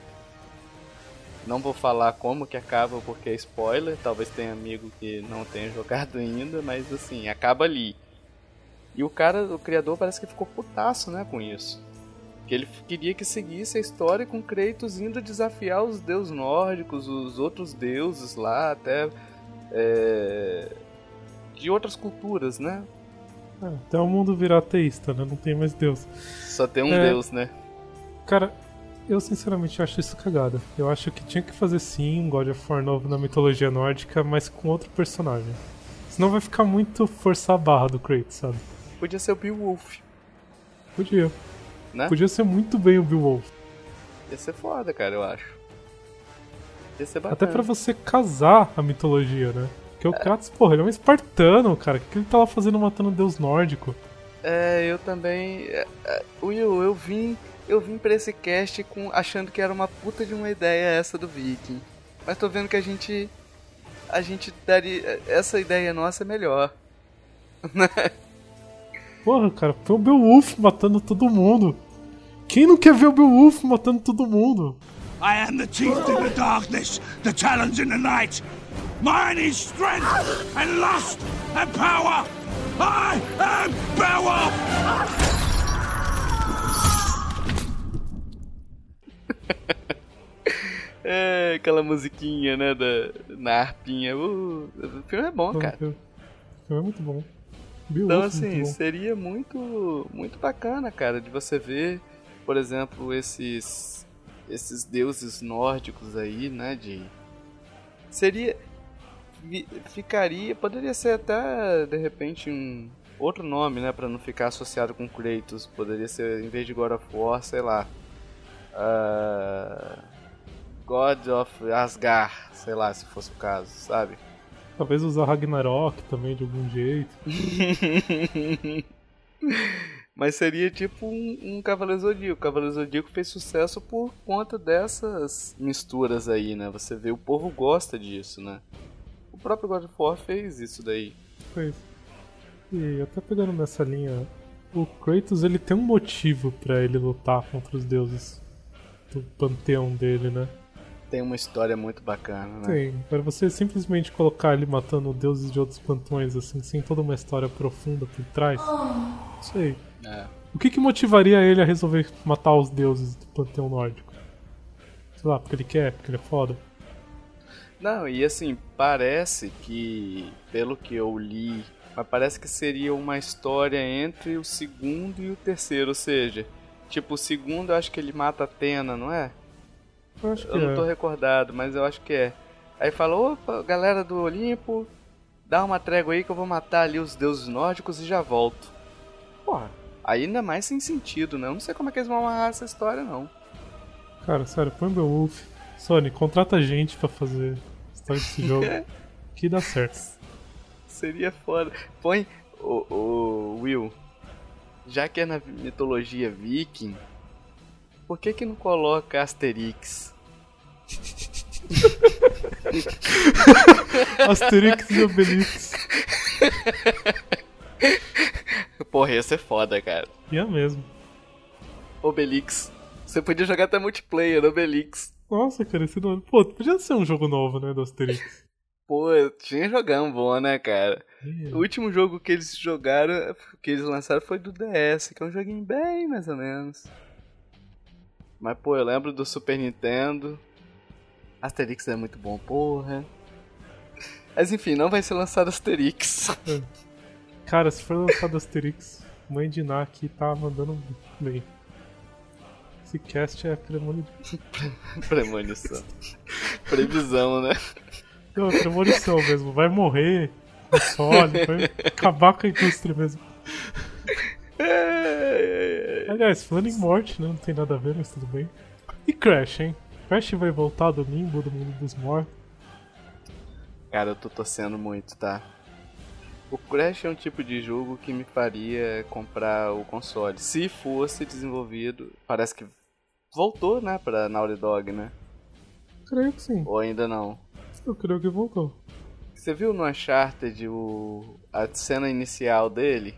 Não vou falar como que acaba porque é spoiler, talvez tenha amigo que não tenha jogado ainda, mas assim, acaba ali. E o cara, o criador parece que ficou putaço, né, com isso. Que ele queria que seguisse a história com Kratos indo desafiar os deuses nórdicos, os outros deuses lá, até é, de outras culturas, né? É, até o mundo virar ateísta, né? Não tem mais Deus. Só tem um é, Deus, né? Cara, eu sinceramente acho isso cagada. Eu acho que tinha que fazer sim um God of War novo na mitologia nórdica, mas com outro personagem. Senão vai ficar muito forçar a barra do Kratos, sabe? Podia ser o Beowulf. Podia. Né? Podia ser muito bem o Beowulf. Ia ser foda, cara, eu acho. Até pra você casar a mitologia, né? Porque o é. Kratos, porra, ele é um espartano, cara. O que ele tá lá fazendo matando um deus nórdico? É, eu também. É, é, Will, eu vim. Eu vim pra esse cast com, achando que era uma puta de uma ideia essa do Viking. Mas tô vendo que a gente. A gente daria. Essa ideia nossa é melhor. Né? Porra, cara, foi o Beowulf matando todo mundo. Quem não quer ver o Beowulf matando todo mundo? I am the chief in the darkness, the challenge in the night. Mine is strength and lust and power. I am Beowulf! É, aquela musiquinha, né, da, na harpinha. Uh, o filme é bom, cara. O filme é muito bom. Então, Beowulf é assim, muito bom. seria muito, muito bacana, cara, de você ver, por exemplo, esses, esses deuses nórdicos aí, né, de... Seria... Ficaria... Poderia ser até, de repente, um outro nome, né, pra não ficar associado com Kratos. Poderia ser, em vez de God of War, sei lá... ah, God of Asgard, sei lá, se fosse o caso, sabe? Talvez usar Ragnarok também de algum jeito. Mas seria tipo um, um Cavaleiro Zodíaco. O Cavaleiro Zodíaco fez sucesso por conta dessas misturas aí, né? Você vê, o povo gosta disso, né? O próprio God of War fez isso daí. Foi isso. E até pegando nessa linha, o Kratos ele tem um motivo pra ele lutar contra os deuses do panteão dele, né? Tem uma história muito bacana, né? Tem. Para você simplesmente colocar ele matando deuses de outros panteões assim, sem toda uma história profunda por trás. Não sei. É. O que, que motivaria ele a resolver matar os deuses do panteão nórdico? Sei lá, porque ele quer, porque ele é foda. Não, e assim, parece que, pelo que eu li, mas parece que seria uma história entre o segundo e o terceiro, ou seja, tipo, o segundo eu acho que ele mata a Atena, não é? Eu acho que Eu não tô é. recordado, mas eu acho que é. Aí fala, opa, galera do Olimpo, dá uma trégua aí que eu vou matar ali os deuses nórdicos e já volto. Porra, ainda mais sem sentido, né? Eu não sei como é que eles vão amarrar essa história, não. Cara, sério, põe Beowulf. Sony, contrata gente pra fazer a história desse jogo. que dá certo. Seria foda. Põe, o, o Will, já que é na mitologia viking, por que que não coloca Asterix? Asterix e Obelix. Porra, ia ser foda, cara. É mesmo. Obelix. Você podia jogar até multiplayer, Obelix. Nossa, cara, esse nome. Pô, podia ser um jogo novo, né, do Asterix. Pô, tinha jogão bom, né, cara? O último jogo que eles jogaram, que eles lançaram foi do DS, que é um joguinho bem mais ou menos. Mas, pô, eu lembro do Super Nintendo. Asterix é muito bom, porra. Mas enfim, não vai ser lançado Asterix. Cara, se for lançado Asterix, mãe de Ná aqui tá mandando bem. Esse cast é premonição. Premonição. Previsão, né? Não, é premonição mesmo. Vai morrer, console, vai acabar com a indústria mesmo. Aliás, falando em morte, né? Não tem nada a ver, mas tudo bem. E Crash, hein? Crash vai voltar do limbo do mundo dos mortos. Cara, eu tô torcendo muito, tá? O Crash é um tipo de jogo que me faria comprar o console. Se fosse desenvolvido, parece que voltou, né, pra Naughty Dog, né? Creio que sim. Ou ainda não. Eu creio que voltou. Você viu no Uncharted o... a cena inicial dele?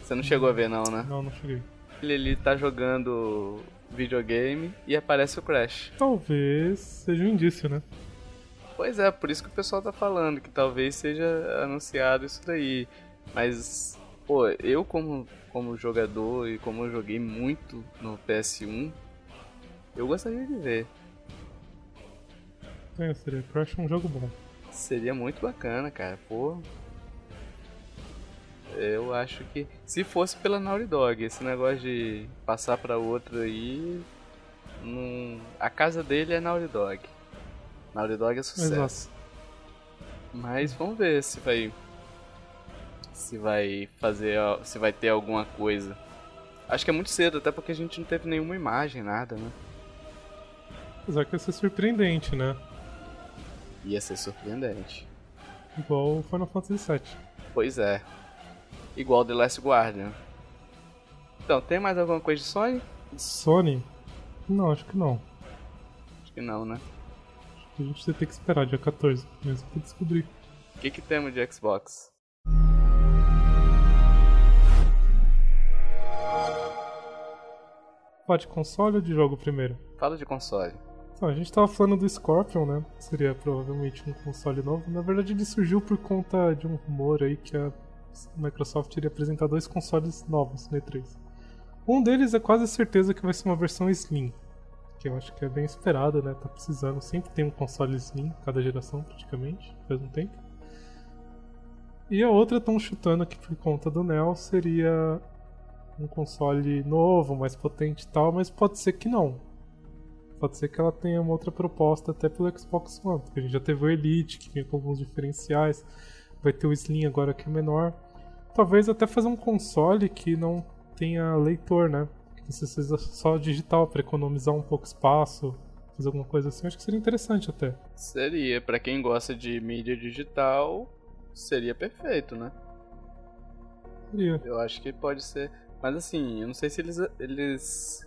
Você não chegou a ver não, né? Não, não cheguei. Ele, ele tá jogando videogame e aparece o Crash. Talvez seja um indício, né? Pois é, por isso que o pessoal tá falando, que talvez seja anunciado isso daí. Mas, pô, eu como, como jogador e como eu joguei muito no PS1, eu gostaria de ver. É, seria. Crash é um jogo bom. Seria muito bacana, cara, pô. Eu acho que se fosse pela Naughty Dog, esse negócio de passar pra outro aí, não... a casa dele é Naughty Dog. Naughty Dog é sucesso. Exato. Mas vamos ver se vai se vai fazer, se vai ter alguma coisa. Acho que é muito cedo, até porque a gente não teve nenhuma imagem, nada, né? Apesar que ia ser surpreendente, né? Ia ser surpreendente. Igual o Final Fantasy VII. Pois é. Igual The Last Guardian. Então, tem mais alguma coisa de Sony? Sony? Não, acho que não. Acho que não, né? A gente vai ter que esperar dia 14 mesmo pra descobrir. O que, que temos de Xbox? Falar de console ou de jogo primeiro? Fala de console. Então, a gente tava falando do Scorpion, né? Seria provavelmente um console novo. Na verdade, ele surgiu por conta de um rumor aí que a Microsoft iria apresentar dois consoles novos no E3. Um deles é quase certeza que vai ser uma versão Slim. Que eu acho que é bem esperada, né? Tá precisando. Sempre tem um console Slim, cada geração praticamente, faz um tempo. E a outra estão chutando que por conta do Neo seria um console novo, mais potente e tal, mas pode ser que não. Pode ser que ela tenha uma outra proposta até pelo Xbox One, porque a gente já teve o Elite, que vinha com alguns diferenciais, vai ter o Slim agora que é menor. Talvez até fazer um console que não tenha leitor, né? Você seja só digital para economizar um pouco espaço, fazer alguma coisa assim, acho que seria interessante até. Seria, para quem gosta de mídia digital, seria perfeito, né? Seria. Eu acho que pode ser. Mas assim, eu não sei se eles, eles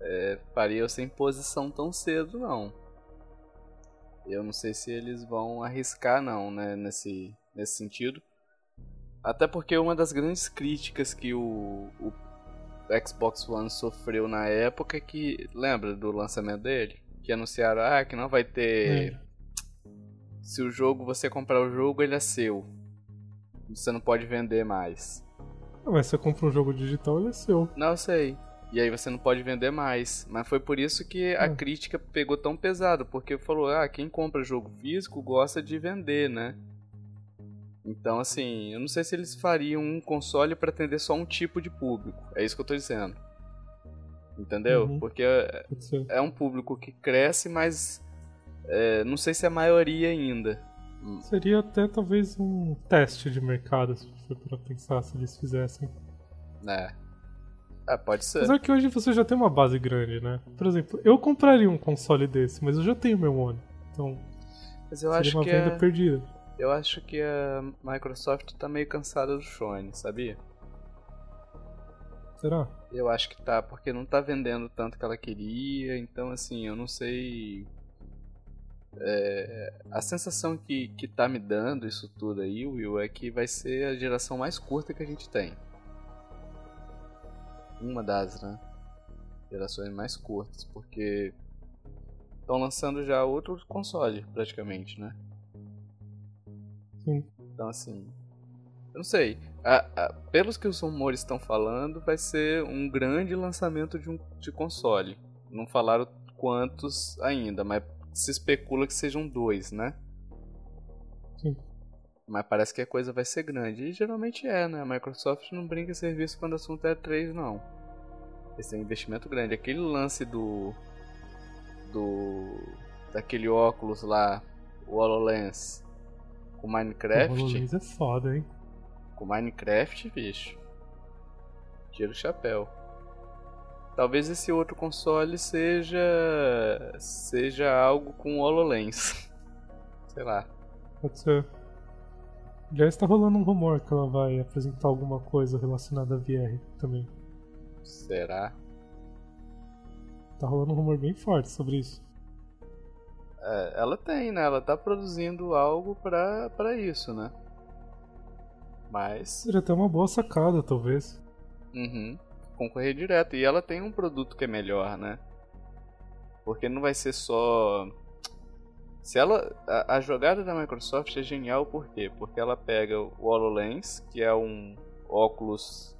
é, fariam essa imposição tão cedo, não. Eu não sei se eles vão arriscar, não, né, nesse, nesse sentido. Até porque uma das grandes críticas que o, o Xbox One sofreu na época é que. Lembra do lançamento dele? Que anunciaram ah, que não vai ter. Se o jogo, você comprar o jogo, ele é seu. Você não pode vender mais. Não, mas você compra um jogo digital, ele é seu. Não, eu sei. E aí você não pode vender mais. Mas foi por isso que a Hum. crítica pegou tão pesado, porque falou, ah, quem compra jogo físico gosta de vender, né? Então, assim, eu não sei se eles fariam um console para atender só um tipo de público. É isso que eu tô dizendo. Entendeu? Uhum. Porque é, é um público que cresce, mas é, não sei se é a maioria ainda. Seria até talvez um teste de mercado, se for pra pensar se eles fizessem. É. Ah, pode ser. Apesar que hoje você já tem uma base grande, né? Por exemplo, eu compraria um console desse, mas eu já tenho meu One. Então, Mas eu seria acho uma que venda é... perdida. Eu acho que a Microsoft tá meio cansada do Sony, sabia? Será? Eu acho que tá, porque não tá vendendo tanto que ela queria, então assim, eu não sei. É, a sensação que, que tá me dando isso tudo aí, Will, é que vai ser a geração mais curta que a gente tem. Uma das, né? Gerações mais curtas, porque estão lançando já outro console, praticamente, né? Sim. Então, assim. Eu não sei. A- a- pelos que os rumores estão falando, vai ser um grande lançamento de um de console. Não falaram quantos ainda, mas se especula que sejam dois, né? Sim. Mas parece que a coisa vai ser grande. E geralmente é, né? A Microsoft não brinca em serviço quando o assunto é 3, não. Esse é um investimento grande. Aquele lance do. Do. Daquele óculos lá, o HoloLens, com O Minecraft. HoloLens é foda, hein? Com Minecraft, bicho. Tira o chapéu. Talvez esse outro console seja. seja algo com HoloLens. Sei lá. Pode ser. Aliás, tá rolando um rumor que ela vai apresentar alguma coisa relacionada a VR também. Será? Tá rolando um rumor bem forte sobre isso. É, ela tem, né? Ela tá produzindo algo pra, pra isso, né? Mas. Seria até uma boa sacada, talvez. Uhum. Concorrer direto. E ela tem um produto que é melhor, né? Porque não vai ser só. Se ela. A, a jogada da Microsoft é genial por quê? Porque ela pega o HoloLens, que é um óculos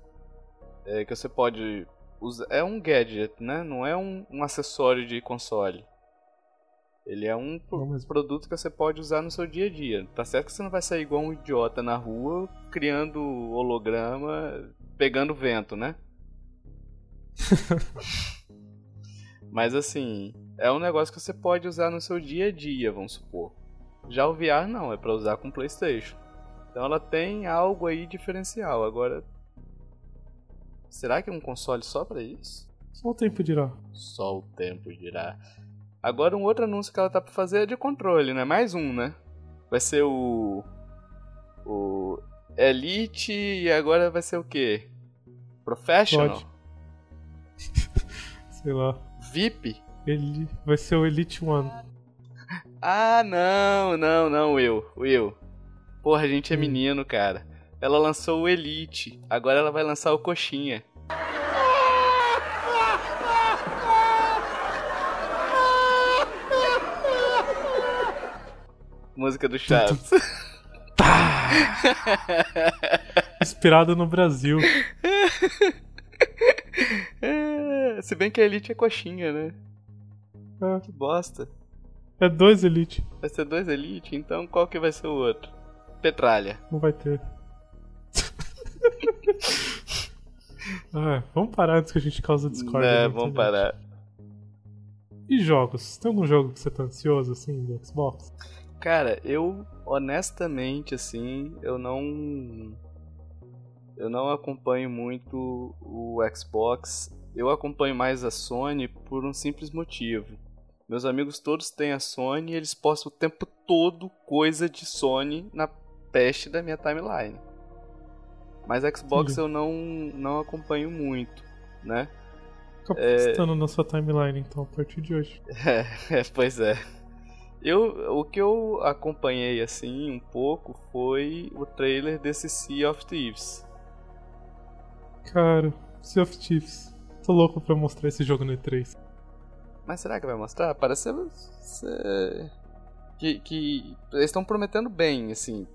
é, que você pode usar. É um gadget, né? Não é um, um acessório de console. Ele é um produto que você pode usar no seu dia a dia. Tá certo que você não vai sair igual um idiota na rua criando holograma, pegando vento, né? Mas assim, é um negócio que você pode usar no seu dia a dia, vamos supor. Já o VR não, é pra usar com PlayStation. Então ela tem algo aí diferencial. Agora, será que é um console só pra isso? Só o tempo dirá. Só o tempo dirá. Agora um outro anúncio que ela tá pra fazer é de controle, né? Mais um, né? Vai ser o o Elite e agora vai ser o quê? Professional? Pode. Sei lá. VIP? Ele vai ser o Elite One. Ah, não, não, não, Will. Will. Porra, a gente é menino, cara. Ela lançou o Elite, agora ela vai lançar o Coxinha. Música do Chaves. Inspirado no Brasil. É, Se bem que a Elite é coxinha, né? É, Que bosta. é dois Elite. Vai ser dois Elite, então qual que vai ser o outro? Petralha. Não vai ter. ah, vamos parar antes que a gente cause Discord. né, na vamos internet. parar. E jogos? Tem algum jogo que você tá ansioso, assim, do Xbox? Cara, eu honestamente, assim, eu não. Eu não acompanho muito o Xbox. Eu acompanho mais a Sony por um simples motivo. Meus amigos todos têm a Sony e eles postam o tempo todo coisa de Sony na peste da minha timeline. Mas Xbox Entendi. eu não, não acompanho muito, né? Fica É. postando na sua timeline, então, a partir de hoje. É, pois é. Eu, o que eu acompanhei assim um pouco foi o trailer desse Sea of Thieves. Cara, Sea of Thieves. Tô louco pra mostrar esse jogo no E3. Mas será que vai mostrar? Parece ser... que, que eles estão prometendo bem assim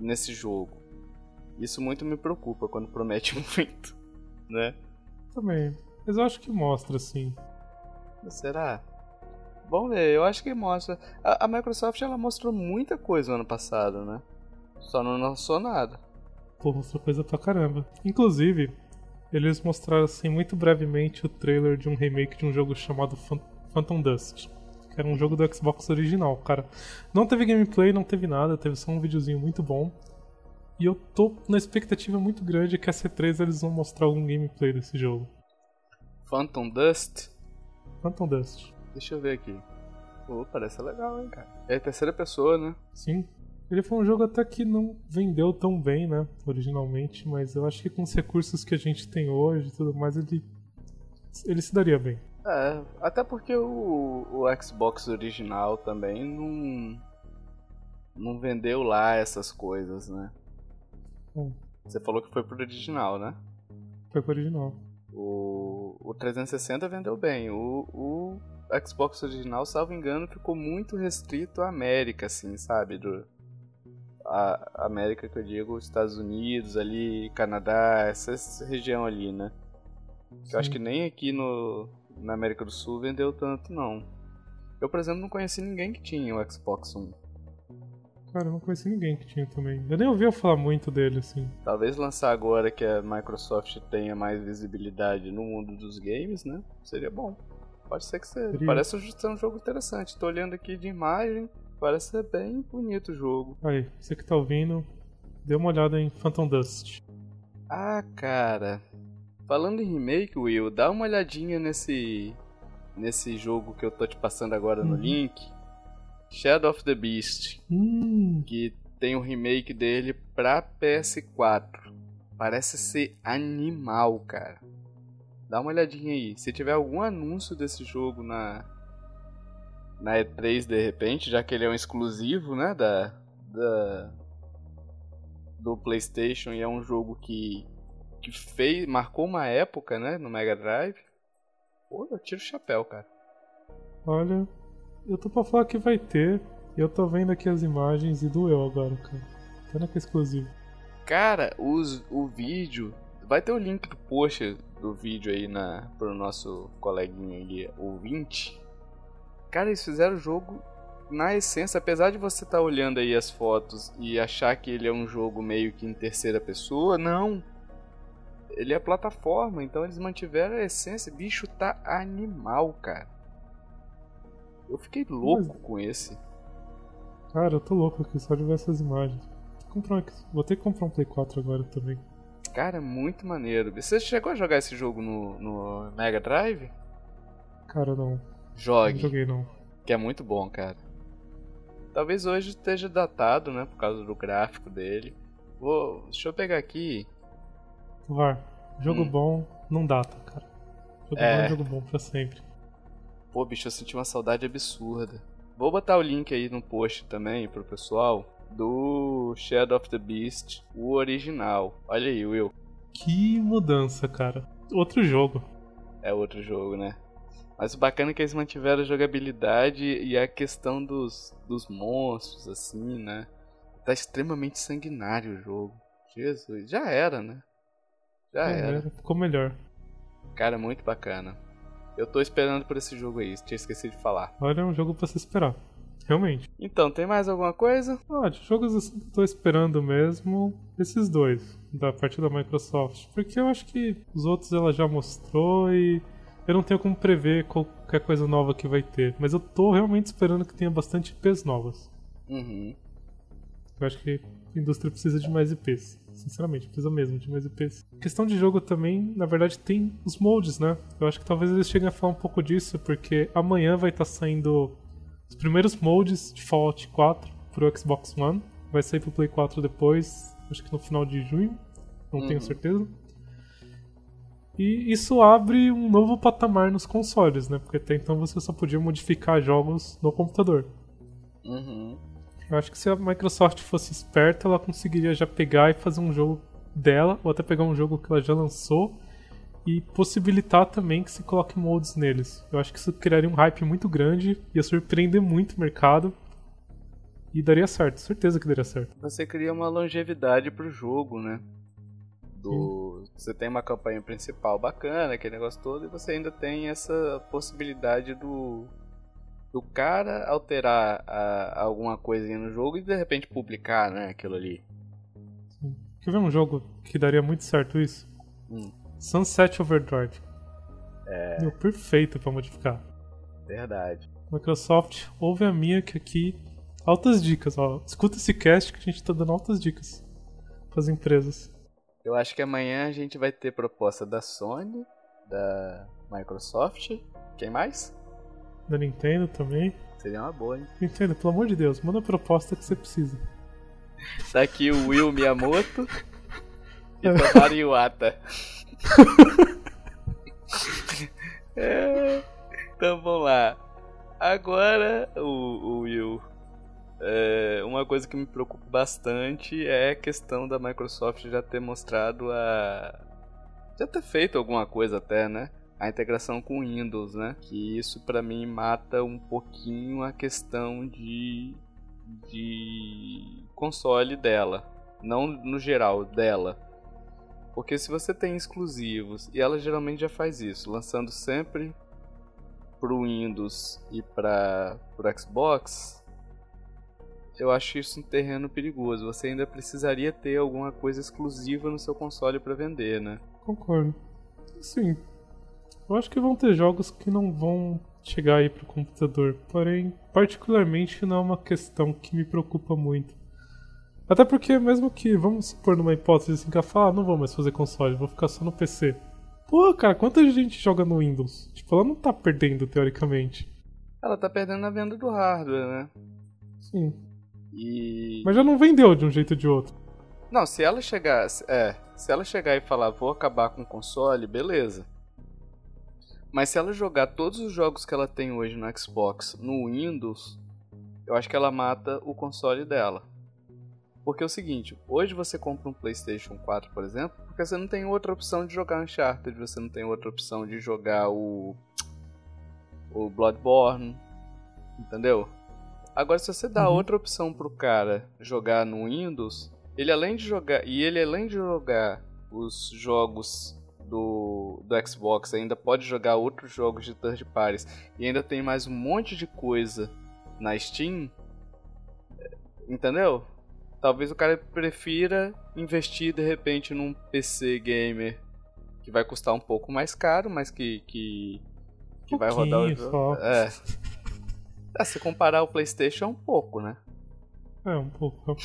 nesse jogo. Isso muito me preocupa quando promete muito, né? Também. Mas eu acho que mostra, assim. Será? Vamos ver, eu acho que mostra. A, a Microsoft ela mostrou muita coisa no ano passado, né? Só não lançou nada. Pô, mostrou coisa pra caramba. Inclusive, eles mostraram, assim, muito brevemente o trailer de um remake de um jogo chamado Phan- Phantom Dust. Que era um jogo do Xbox original, cara. Não teve gameplay, não teve nada, teve só um videozinho muito bom. E eu tô na expectativa muito grande que a C3 eles vão mostrar algum gameplay desse jogo. Phantom Dust. Phantom Dust. Deixa eu ver aqui. Pô, parece legal, hein, cara. É terceira pessoa, né? Sim. Ele foi um jogo até que não vendeu tão bem, né? Originalmente, mas eu acho que com os recursos que a gente tem hoje e tudo mais, ele. Ele se daria bem. É, até porque o, o Xbox original também não. Não vendeu lá essas coisas, né? Bom, Você falou que foi pro original, né? foi pro original. O, o 360 vendeu bem. O, o Xbox original, salvo engano, ficou muito restrito à América, assim, sabe? Do, a América que eu digo, os Estados Unidos, ali, Canadá, essa, essa região ali, né? Que eu acho Sim. que nem aqui no, na América do Sul vendeu tanto, não. Eu, por exemplo, não conheci ninguém que tinha o Xbox One. Cara, eu não conheci ninguém que tinha também. Eu nem ouvia falar muito dele, assim. Talvez lançar agora que a Microsoft tenha mais visibilidade no mundo dos games, né? Seria bom. Pode ser que seja. Parece ser um jogo interessante. Tô olhando aqui de imagem, parece ser bem bonito o jogo. Aí, você que tá ouvindo, dê uma olhada em Phantom Dust. Ah, cara. Falando em remake, Will, dá uma olhadinha nesse nesse jogo que eu tô te passando agora no Uhum. link. Shadow of the Beast. Hum, que tem um remake dele pra PS4. Parece ser animal, cara. Dá uma olhadinha aí. Se tiver algum anúncio desse jogo na na E3 de repente, já que ele é um exclusivo, né, da da do PlayStation e é um jogo que que fez, marcou uma época, né, no Mega Drive. Pô, eu tiro o chapéu, cara. olha, eu tô pra falar que vai ter. Eu tô vendo aqui as imagens e doeu agora, cara. Pena que é exclusivo. Cara, os, o vídeo. Vai ter o link do post do vídeo aí na, pro nosso coleguinha ali, ouvinte. Cara, eles fizeram o jogo na essência, apesar de você estar olhando aí as fotos e achar que ele é um jogo meio que em terceira pessoa, não. Ele é plataforma, então eles mantiveram a essência. Bicho tá animal, cara. Eu fiquei louco com esse. Cara, eu tô louco aqui só de ver essas imagens. Um- Vou ter que comprar um Play 4 agora também. Cara, é muito maneiro. Você chegou a jogar esse jogo no, no Mega Drive? Cara, não. Não Jogue, joguei não. que é muito bom, cara. Talvez hoje esteja datado, né, por causa do gráfico dele. Vou, deixa eu pegar aqui. Var, jogo Hum. bom não data, cara. Jogo É. bom é jogo bom pra sempre. Pô, bicho, eu senti uma saudade absurda. Vou botar o link aí no post também pro pessoal do Shadow of the Beast, o original. Olha aí, Will. Que mudança, cara. Outro jogo. É outro jogo, né? Mas o bacana é que eles mantiveram a jogabilidade e a questão dos, dos monstros, assim, né? Tá extremamente sanguinário o jogo. Jesus, já era, né? Já É, era. Ficou melhor. Cara, muito bacana. Eu tô esperando por esse jogo aí, tinha esquecido de falar. Olha, é um jogo pra se esperar. Realmente. Então, tem mais alguma coisa? Ah, de jogos assim que eu tô esperando mesmo, esses dois, da parte da Microsoft. Porque eu acho que os outros ela já mostrou e eu não tenho como prever qualquer coisa nova que vai ter. Mas eu tô realmente esperando que tenha bastante IPs novas. Uhum. Eu acho que a indústria precisa de mais IPs. Sinceramente, precisa mesmo de mais IPs. Questão de jogo também, na verdade, tem os moldes, né? Eu acho que talvez eles cheguem a falar um pouco disso, porque amanhã vai estar saindo os primeiros moldes de Fallout 4 pro Xbox One. Vai sair pro Play 4 depois, acho que no final de junho, não tenho certeza. E isso abre um novo patamar nos consoles, né? Porque até então você só podia modificar jogos no computador. Uhum. Eu acho que se a Microsoft fosse esperta, ela conseguiria já pegar e fazer um jogo dela, ou até pegar um jogo que ela já lançou e possibilitar também que se coloque moldes neles. Eu acho que isso criaria um hype muito grande, ia surpreender muito o mercado e daria certo, certeza que daria certo. Você cria uma longevidade pro jogo, né? Do... Você tem uma campanha principal bacana, aquele negócio todo, e você ainda tem essa possibilidade do do cara alterar a, alguma coisinha no jogo e de repente publicar, né, aquilo ali. Quer ver um jogo que daria muito certo isso? Hum. Sunset Overdrive. É. Meu, perfeito pra modificar. Verdade. Microsoft, ouve a minha que aqui. Altas dicas, ó. Escuta esse cast que a gente tá dando altas dicas pras empresas. Eu acho que amanhã a gente vai ter proposta da Sony, da Microsoft. Quem mais? Da Nintendo também. Seria uma boa, hein? Nintendo, pelo amor de Deus, manda a proposta que você precisa. Tá aqui o Will Miyamoto e Tomaru Iwata. é, então vamos lá. Agora, o, o Will. É, uma coisa que me preocupa bastante é a questão da Microsoft já ter mostrado a. Já ter feito alguma coisa até, né? A integração com Windows, né? Que isso para mim mata um pouquinho a questão de. de. console dela. Não no geral, dela. Porque se você tem exclusivos, e ela geralmente já faz isso, lançando sempre pro Windows e para pro Xbox, eu acho isso um terreno perigoso. Você ainda precisaria ter alguma coisa exclusiva no seu console para vender, né? Concordo. Sim. Eu acho que vão ter jogos que não vão chegar aí pro computador. Porém, particularmente não é uma questão que me preocupa muito. Até porque, mesmo que, vamos supor numa hipótese assim, que ela fala, ah, não vou mais fazer console, vou ficar só no PC. Pô, cara, quanta gente joga no Windows? Tipo, ela não tá perdendo, teoricamente. Ela tá perdendo a venda do hardware, né? Sim. E. Mas já não vendeu de um jeito ou de outro. Não, se ela chegar. É, se ela chegar e falar, vou acabar com o console, beleza. Mas se ela jogar todos os jogos que ela tem hoje no Xbox no Windows, eu acho que ela mata o console dela. Porque é o seguinte, hoje você compra um PlayStation 4, por exemplo, porque você não tem outra opção de jogar Uncharted, você não tem outra opção de jogar o o Bloodborne, entendeu? Agora se você dá Uhum. outra opção pro cara jogar no Windows, ele além de jogar e ele além de jogar os jogos do, do Xbox, ainda pode jogar outros jogos de third parties e ainda tem mais um monte de coisa na Steam, entendeu? Talvez o cara prefira investir de repente num PC gamer que vai custar um pouco mais caro, mas que que, que vai rodar o jogo. só. É. É, se comparar o PlayStation é um pouco, né? É, um pouco.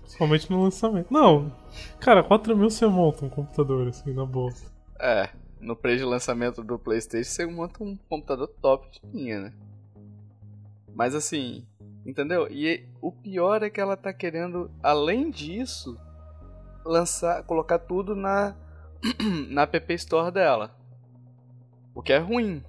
Principalmente no lançamento. Não, cara, 4 mil você monta um computador, assim, na boa. É, no preço de lançamento do PlayStation você monta um computador top de linha, né? Mas assim, entendeu? E o pior é que ela tá querendo, além disso, lançar, colocar tudo na na App Store dela. O que é ruim.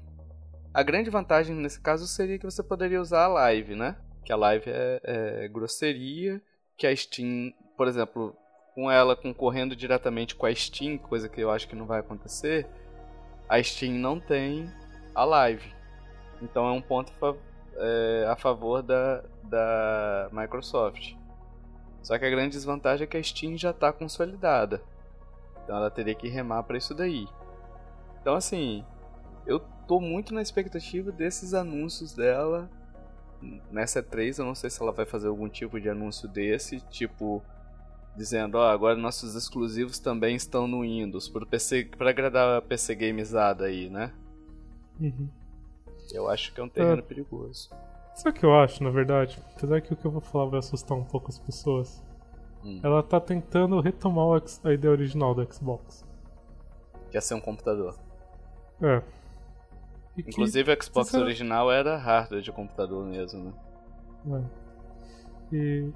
A grande vantagem nesse caso seria que você poderia usar a Live, né? Que a Live é, é grosseria, que a Steam, por exemplo, com ela concorrendo diretamente com a Steam, coisa que eu acho que não vai acontecer, a Steam não tem a Live. Então é um ponto é, a favor da, da Microsoft. Só que a grande desvantagem é que a Steam já está consolidada. Então ela teria que remar para isso daí. Então assim, eu tô muito na expectativa desses anúncios dela nessa E3. Eu não sei se ela vai fazer algum tipo de anúncio desse, tipo dizendo, ó, oh, agora nossos exclusivos também estão no Windows para PC, para agradar a PC gamezada aí, né? Uhum. Eu acho que é um terreno é. perigoso. Sabe o que eu acho, na verdade? Apesar que o que eu vou falar vai assustar um pouco as pessoas. Hum. Ela tá tentando retomar a ideia original do Xbox. Que é ser um computador. É. E Inclusive que, o Xbox original era hardware de computador mesmo, né? É. E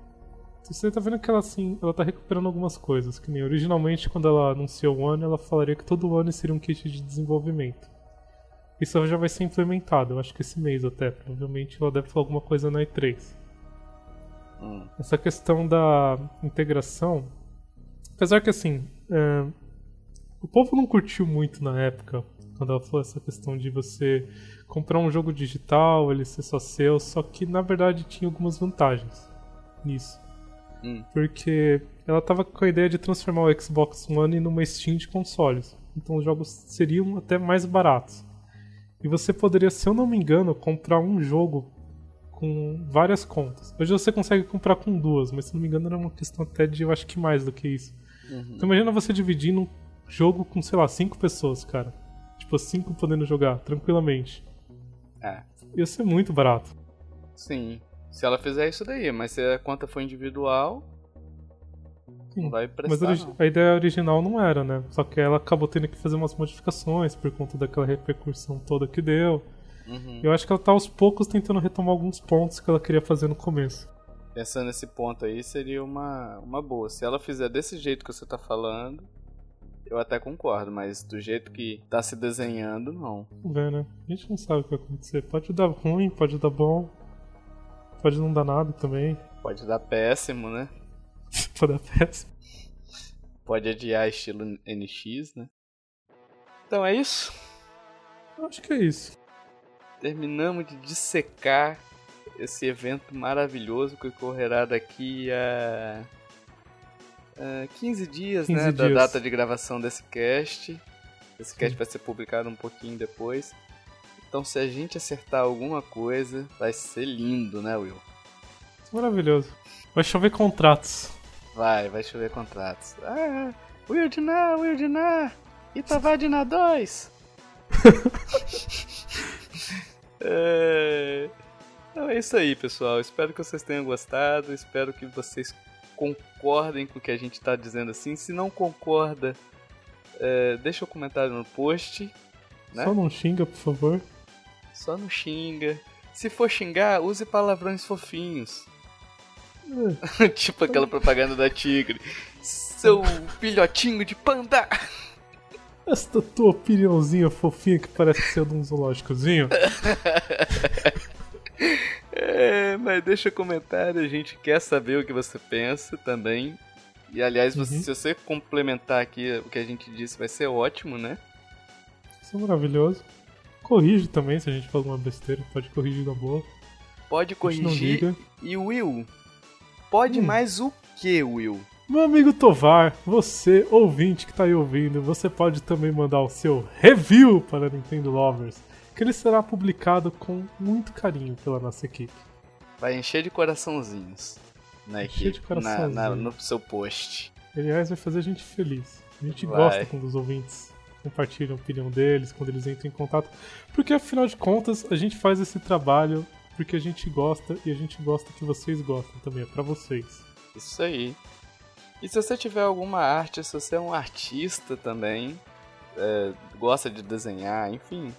você tá vendo que ela assim, ela tá recuperando algumas coisas, que nem originalmente quando ela anunciou o One, ela falaria que todo ano seria um kit de desenvolvimento. Isso já vai ser implementado, eu acho que esse mês até. Provavelmente ela deve falar alguma coisa na E3. Hum. Essa questão da integração. Apesar que assim. É, o povo não curtiu muito na época. Quando ela falou essa questão de você comprar um jogo digital, ele ser só seu. Só que na verdade tinha algumas vantagens nisso. Hum. Porque ela tava com a ideia de transformar o Xbox One numa Steam de consoles. Então os jogos seriam até mais baratos. E você poderia, se eu não me engano, comprar um jogo com várias contas. Hoje você consegue comprar com duas, mas se não me engano era uma questão até de, eu acho que mais do que isso. Uhum. Então imagina você dividindo um jogo com, sei lá, cinco pessoas, cara. Tipo, cinco podendo jogar, tranquilamente. É. Ia ser muito barato. Sim. Se ela fizer isso daí, mas se a conta for individual, Sim, não vai prestar, mas não. a ideia original não era, né? Só que ela acabou tendo que fazer umas modificações por conta daquela repercussão toda que deu. Uhum. Eu acho que ela tá aos poucos tentando retomar alguns pontos que ela queria fazer no começo. Pensando nesse ponto aí, seria uma, uma boa. Se ela fizer desse jeito que você tá falando, eu até concordo, mas do jeito que tá se desenhando, não. Vamos ver, né? A gente não sabe o que vai acontecer. Pode dar ruim, pode dar bom, pode não dar nada também. Pode dar péssimo, né? Pode dar péssimo. Pode adiar estilo NX, né? Então é isso? Acho que é isso. Terminamos de dissecar esse evento maravilhoso que ocorrerá daqui a, a 15 dias, 15 né? Dias. Da data de gravação desse cast. Esse cast Sim. vai ser publicado um pouquinho depois. Então, se a gente acertar alguma coisa, vai ser lindo, né, Will? Maravilhoso. Vai chover contratos. Vai, vai chover contratos. Ah, Will Diná, Itavadina 2. é... Então é isso aí, pessoal. Espero que vocês tenham gostado. Espero que vocês concordem com o que a gente está dizendo assim. Se não concorda, é... deixa o um comentário no post. Né? Só não xinga, por favor. Só não xinga. Se for xingar, use palavrões fofinhos. tipo aquela propaganda da Tigre. Seu filhotinho de panda! Esta tua opiniãozinha fofinha que parece ser de um zoológicozinho. é, mas deixa comentário, a gente quer saber o que você pensa também. E aliás, uhum. se você complementar aqui o que a gente disse, vai ser ótimo, né? Isso é maravilhoso. Corrige também se a gente fala uma besteira, pode corrigir na boa. Pode corrigir. E Will, Pode hum. mais o que, Will? Meu amigo Tovar, você, ouvinte que tá aí ouvindo, você pode também mandar o seu review para Nintendo Lovers, que ele será publicado com muito carinho pela nossa equipe. Vai encher de coraçãozinhos na encher equipe, de coraçãozinhos. Na, na, no seu post. Aliás, vai fazer a gente feliz. A gente vai. gosta quando os ouvintes compartilham a opinião deles, quando eles entram em contato, porque afinal de contas a gente faz esse trabalho porque a gente gosta e a gente gosta que vocês gostam também, é pra vocês. Isso aí. E se você tiver alguma arte, se você é um artista também, é, gosta de desenhar, enfim,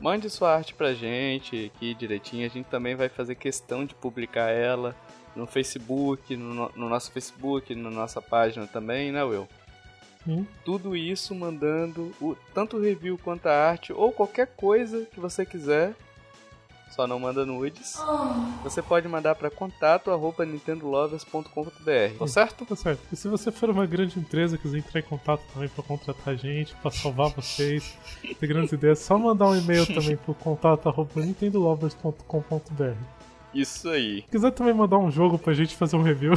mande sua arte pra gente aqui direitinho. A gente também vai fazer questão de publicar ela no Facebook, no, no nosso Facebook, na nossa página também, né, Will? Sim. Tudo isso mandando o, tanto o review quanto a arte ou qualquer coisa que você quiser só não manda nudes. Você pode mandar para contato arroba nintendolovers.com.br, tá certo? Tá certo. E se você for uma grande empresa quiser entrar em contato também pra contratar gente, pra salvar vocês, ter grandes ideias, é só mandar um e-mail também pro contato arroba nintendolovers.com.br. Isso aí. Se quiser também mandar um jogo pra gente fazer um review,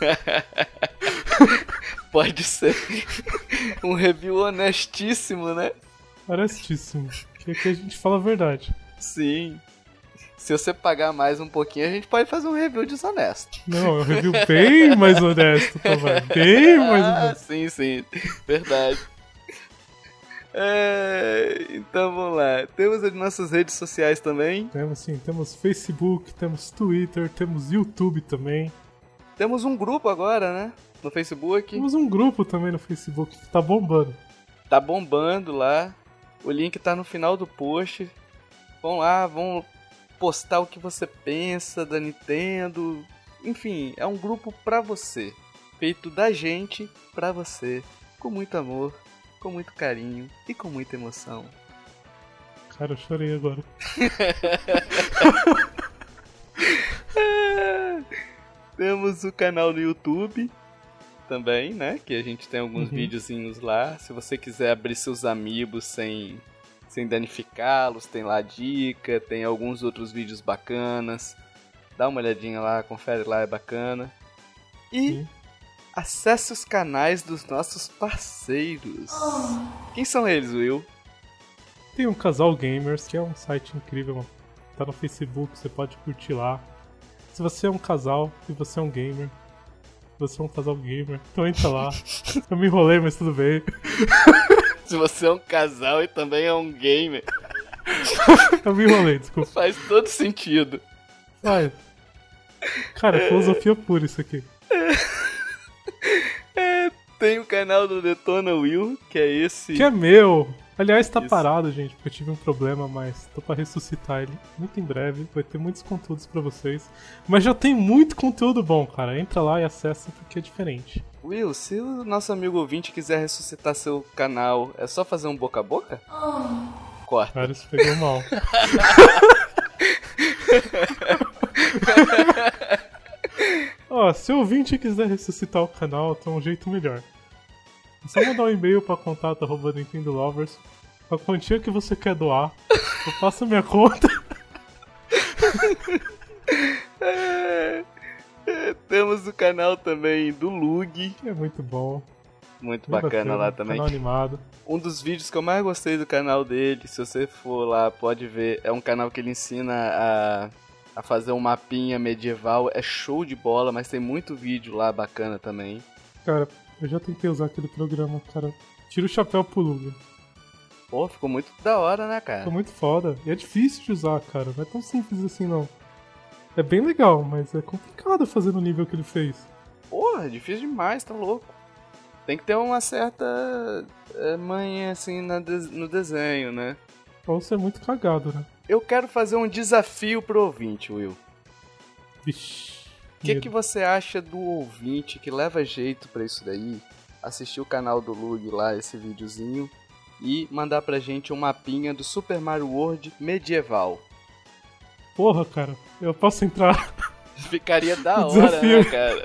Pode ser um review honestíssimo, né? honestíssimo. Que aqui a gente fala a verdade. Sim. Se você pagar mais um pouquinho, a gente pode fazer um review desonesto. Não, é um review bem mais honesto, também. Bem mais Ah, honesto. sim, sim. Verdade. É, então vamos lá. Temos as nossas redes sociais também. Temos sim, temos Facebook, temos Twitter, temos YouTube também. Temos um grupo agora, né? No Facebook. Temos um grupo também no Facebook que tá bombando. Tá bombando lá. O link tá no final do post. Vão lá, vão postar o que você pensa da Nintendo. Enfim, é um grupo pra você. Feito da gente pra você. Com muito amor, com muito carinho e com muita emoção. Cara, eu chorei agora. Temos o canal no YouTube também, né? Que a gente tem alguns Uhum. videozinhos lá. Se você quiser abrir seus amigos sem, sem danificá-los, tem lá a dica, tem alguns outros vídeos bacanas. Dá uma olhadinha lá, confere lá, é bacana. E Sim. acesse os canais dos nossos parceiros. Quem são eles, Will? Tem um Casal Gamers, que é um site incrível. Tá no Facebook, você pode curtir lá. Se você é um casal e você é um gamer, você é um casal gamer, então entra lá. Eu me enrolei, mas tudo bem. Se você é um casal e também é um gamer, Eu me enrolei, desculpa. faz todo sentido. Vai. Cara, é filosofia pura isso aqui. Tem o canal do Detona Will, que é esse. Que é meu! Aliás, tá Isso. parado, gente, porque eu tive um problema, mas tô pra ressuscitar ele muito em breve. Vai ter muitos conteúdos pra vocês. Mas já tem muito conteúdo bom, cara. Entra lá e acessa porque é diferente. Will, se o nosso amigo ouvinte quiser ressuscitar seu canal, é só fazer um boca a boca? Corta. Cara, isso pegou mal. Ó, se o ouvinte quiser ressuscitar o canal, tem um jeito melhor. É só mandar um e-mail pra contato arroba Nintendo Lovers. A quantia que você quer doar, eu passo a minha conta. Temos o canal também do Lug, É muito bom. muito bacana lá também. Canal animado. Um dos vídeos que eu mais gostei do canal dele, se você for lá, pode ver, é um canal que ele ensina a, a fazer um mapinha medieval. É show de bola, mas tem muito vídeo lá bacana também. Cara, eu já tentei usar aquele programa, cara. Tira o chapéu pro Luga. Pô, ficou muito da hora, né, Ficou cara? muito foda. E é difícil de usar, cara. Não é tão simples assim, não. É bem legal, mas é complicado fazer no nível que ele fez. Porra, é difícil demais, tá louco. Tem que ter uma certa é, manha, assim, no desenho, né? Ou você é muito cagado, né? Eu quero fazer um desafio pro ouvinte, Will. Vixe. O que, que você acha do ouvinte que leva jeito pra isso daí? Assistir o canal do Lug lá, esse videozinho, e mandar pra gente um mapinha do Super Mario World medieval. Porra, cara. Eu posso entrar. Ficaria da hora, né, desafio. cara?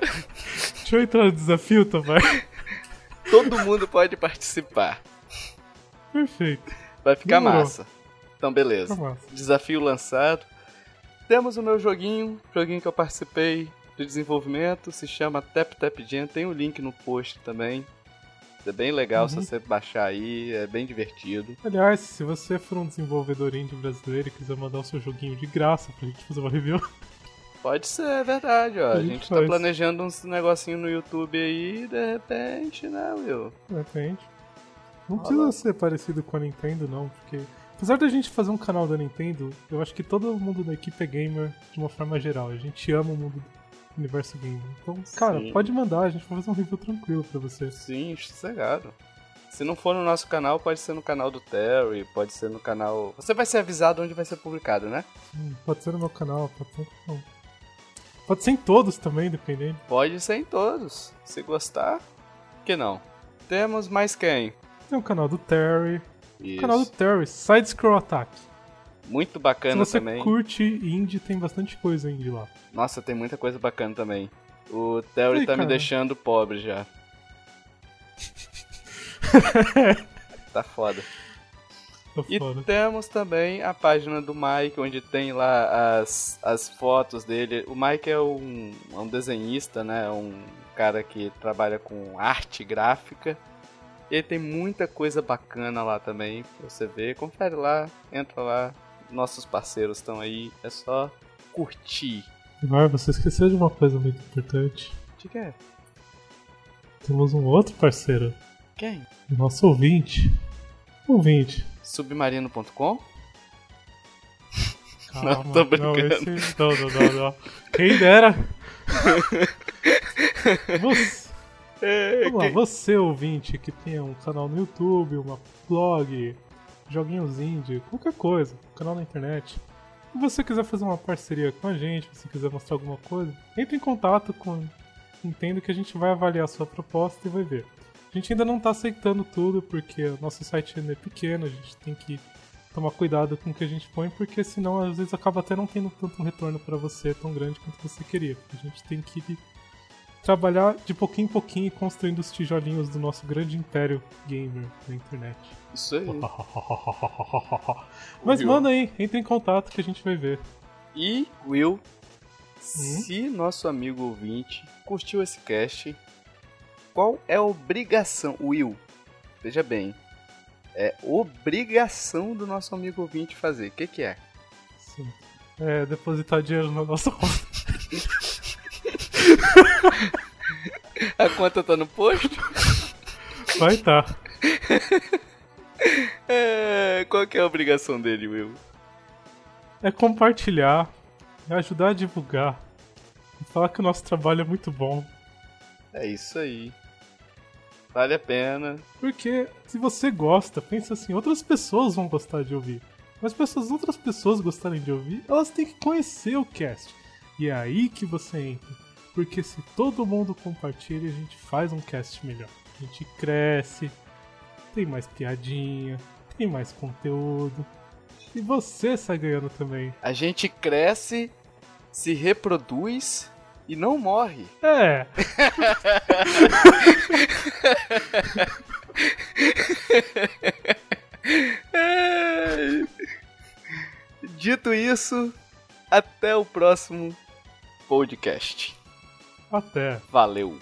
Deixa eu entrar no desafio também. Todo mundo pode participar. Perfeito. Vai ficar Demorou. massa. Então, beleza. Massa. Desafio lançado. Temos o meu joguinho, joguinho que eu participei de desenvolvimento, se chama Tap Tap Jam, tem o link no post também. É bem legal se Uhum. você baixar aí, é bem divertido. Aliás, se você for um desenvolvedor indie brasileiro e quiser mandar o seu joguinho de graça pra gente fazer uma review, Pode ser, é verdade, ó. A A gente gente tá faz. planejando uns negocinho no YouTube aí de repente, né, Will? de repente. Não precisa ser parecido com a Nintendo, não, porque. Apesar da gente fazer um canal da Nintendo, eu acho que todo mundo da equipe é gamer de uma forma geral. A gente ama o mundo do universo gamer. Então, cara, Sim. pode mandar, a gente vai fazer um review tranquilo pra você. Sim, sossegado. Se não for no nosso canal, pode ser no canal do Terry, pode ser no canal. Você vai ser avisado onde vai ser publicado, né? Hum, Pode ser no meu canal, pode ser. Não. Pode ser em todos também, dependendo. Pode ser em todos. Se gostar, que não? Temos mais quem? Tem o canal do Terry. Isso. O canal do Terry, Side Scroll Attack. Muito Se bacana você também. curte indie, tem bastante coisa indie lá. Nossa, tem muita coisa bacana também. O Theory tá me cara. deixando pobre já. tá foda. Tá E foda. temos também a página do Mike, onde tem lá as, as fotos dele. O Mike é um, é um desenhista, né? Um cara que trabalha com arte gráfica. E ele tem muita coisa bacana lá também pra você ver. Confere lá, entra lá. Nossos parceiros estão aí. É só curtir. Vai, você esqueceu de uma coisa muito importante. De quê? Temos um outro parceiro, Quem? o nosso ouvinte. Ouvinte. Submarino.com? Calma, Não, tô Não, brincando. esse... não, não, não, não. Quem dera. Você, É, vamos lá, você ouvinte que tem um canal no YouTube, uma blog, joguinhos indie, qualquer coisa, canal na internet. Se você quiser fazer uma parceria com a gente, se quiser mostrar alguma coisa, entre em contato com Entendo que a gente vai avaliar a sua proposta e vai ver. A gente ainda não está aceitando tudo porque o nosso site ainda é pequeno, a gente tem que tomar cuidado com o que a gente põe, porque senão às vezes acaba até não tendo tanto um retorno para você tão grande quanto você queria. A gente tem que trabalhar de pouquinho em pouquinho e construindo os tijolinhos do nosso grande império gamer na internet. Isso aí. Mas Viu? manda aí, entre em contato que a gente vai ver. E, Will, se nosso amigo ouvinte curtiu esse cast, qual é a obrigação? Will, veja bem, é obrigação do nosso amigo ouvinte fazer. O que, que é? Sim. É, depositar dinheiro na nossa conta. A conta tá no post? Vai tá. É, qual que é a obrigação dele, Will? É compartilhar, é ajudar a divulgar, falar que o nosso trabalho é muito bom. É isso aí. Vale a pena. Porque se você gosta, pensa assim, outras pessoas vão gostar de ouvir. Mas se as outras pessoas gostarem de ouvir, elas têm que conhecer o cast. E é aí que você entra. Porque se todo mundo compartilha, a gente faz um cast melhor. A gente cresce, tem mais piadinha, tem mais conteúdo. E você sai ganhando também. A gente cresce, se reproduz e não morre. É. Dito isso, até o próximo podcast. Até. Valeu!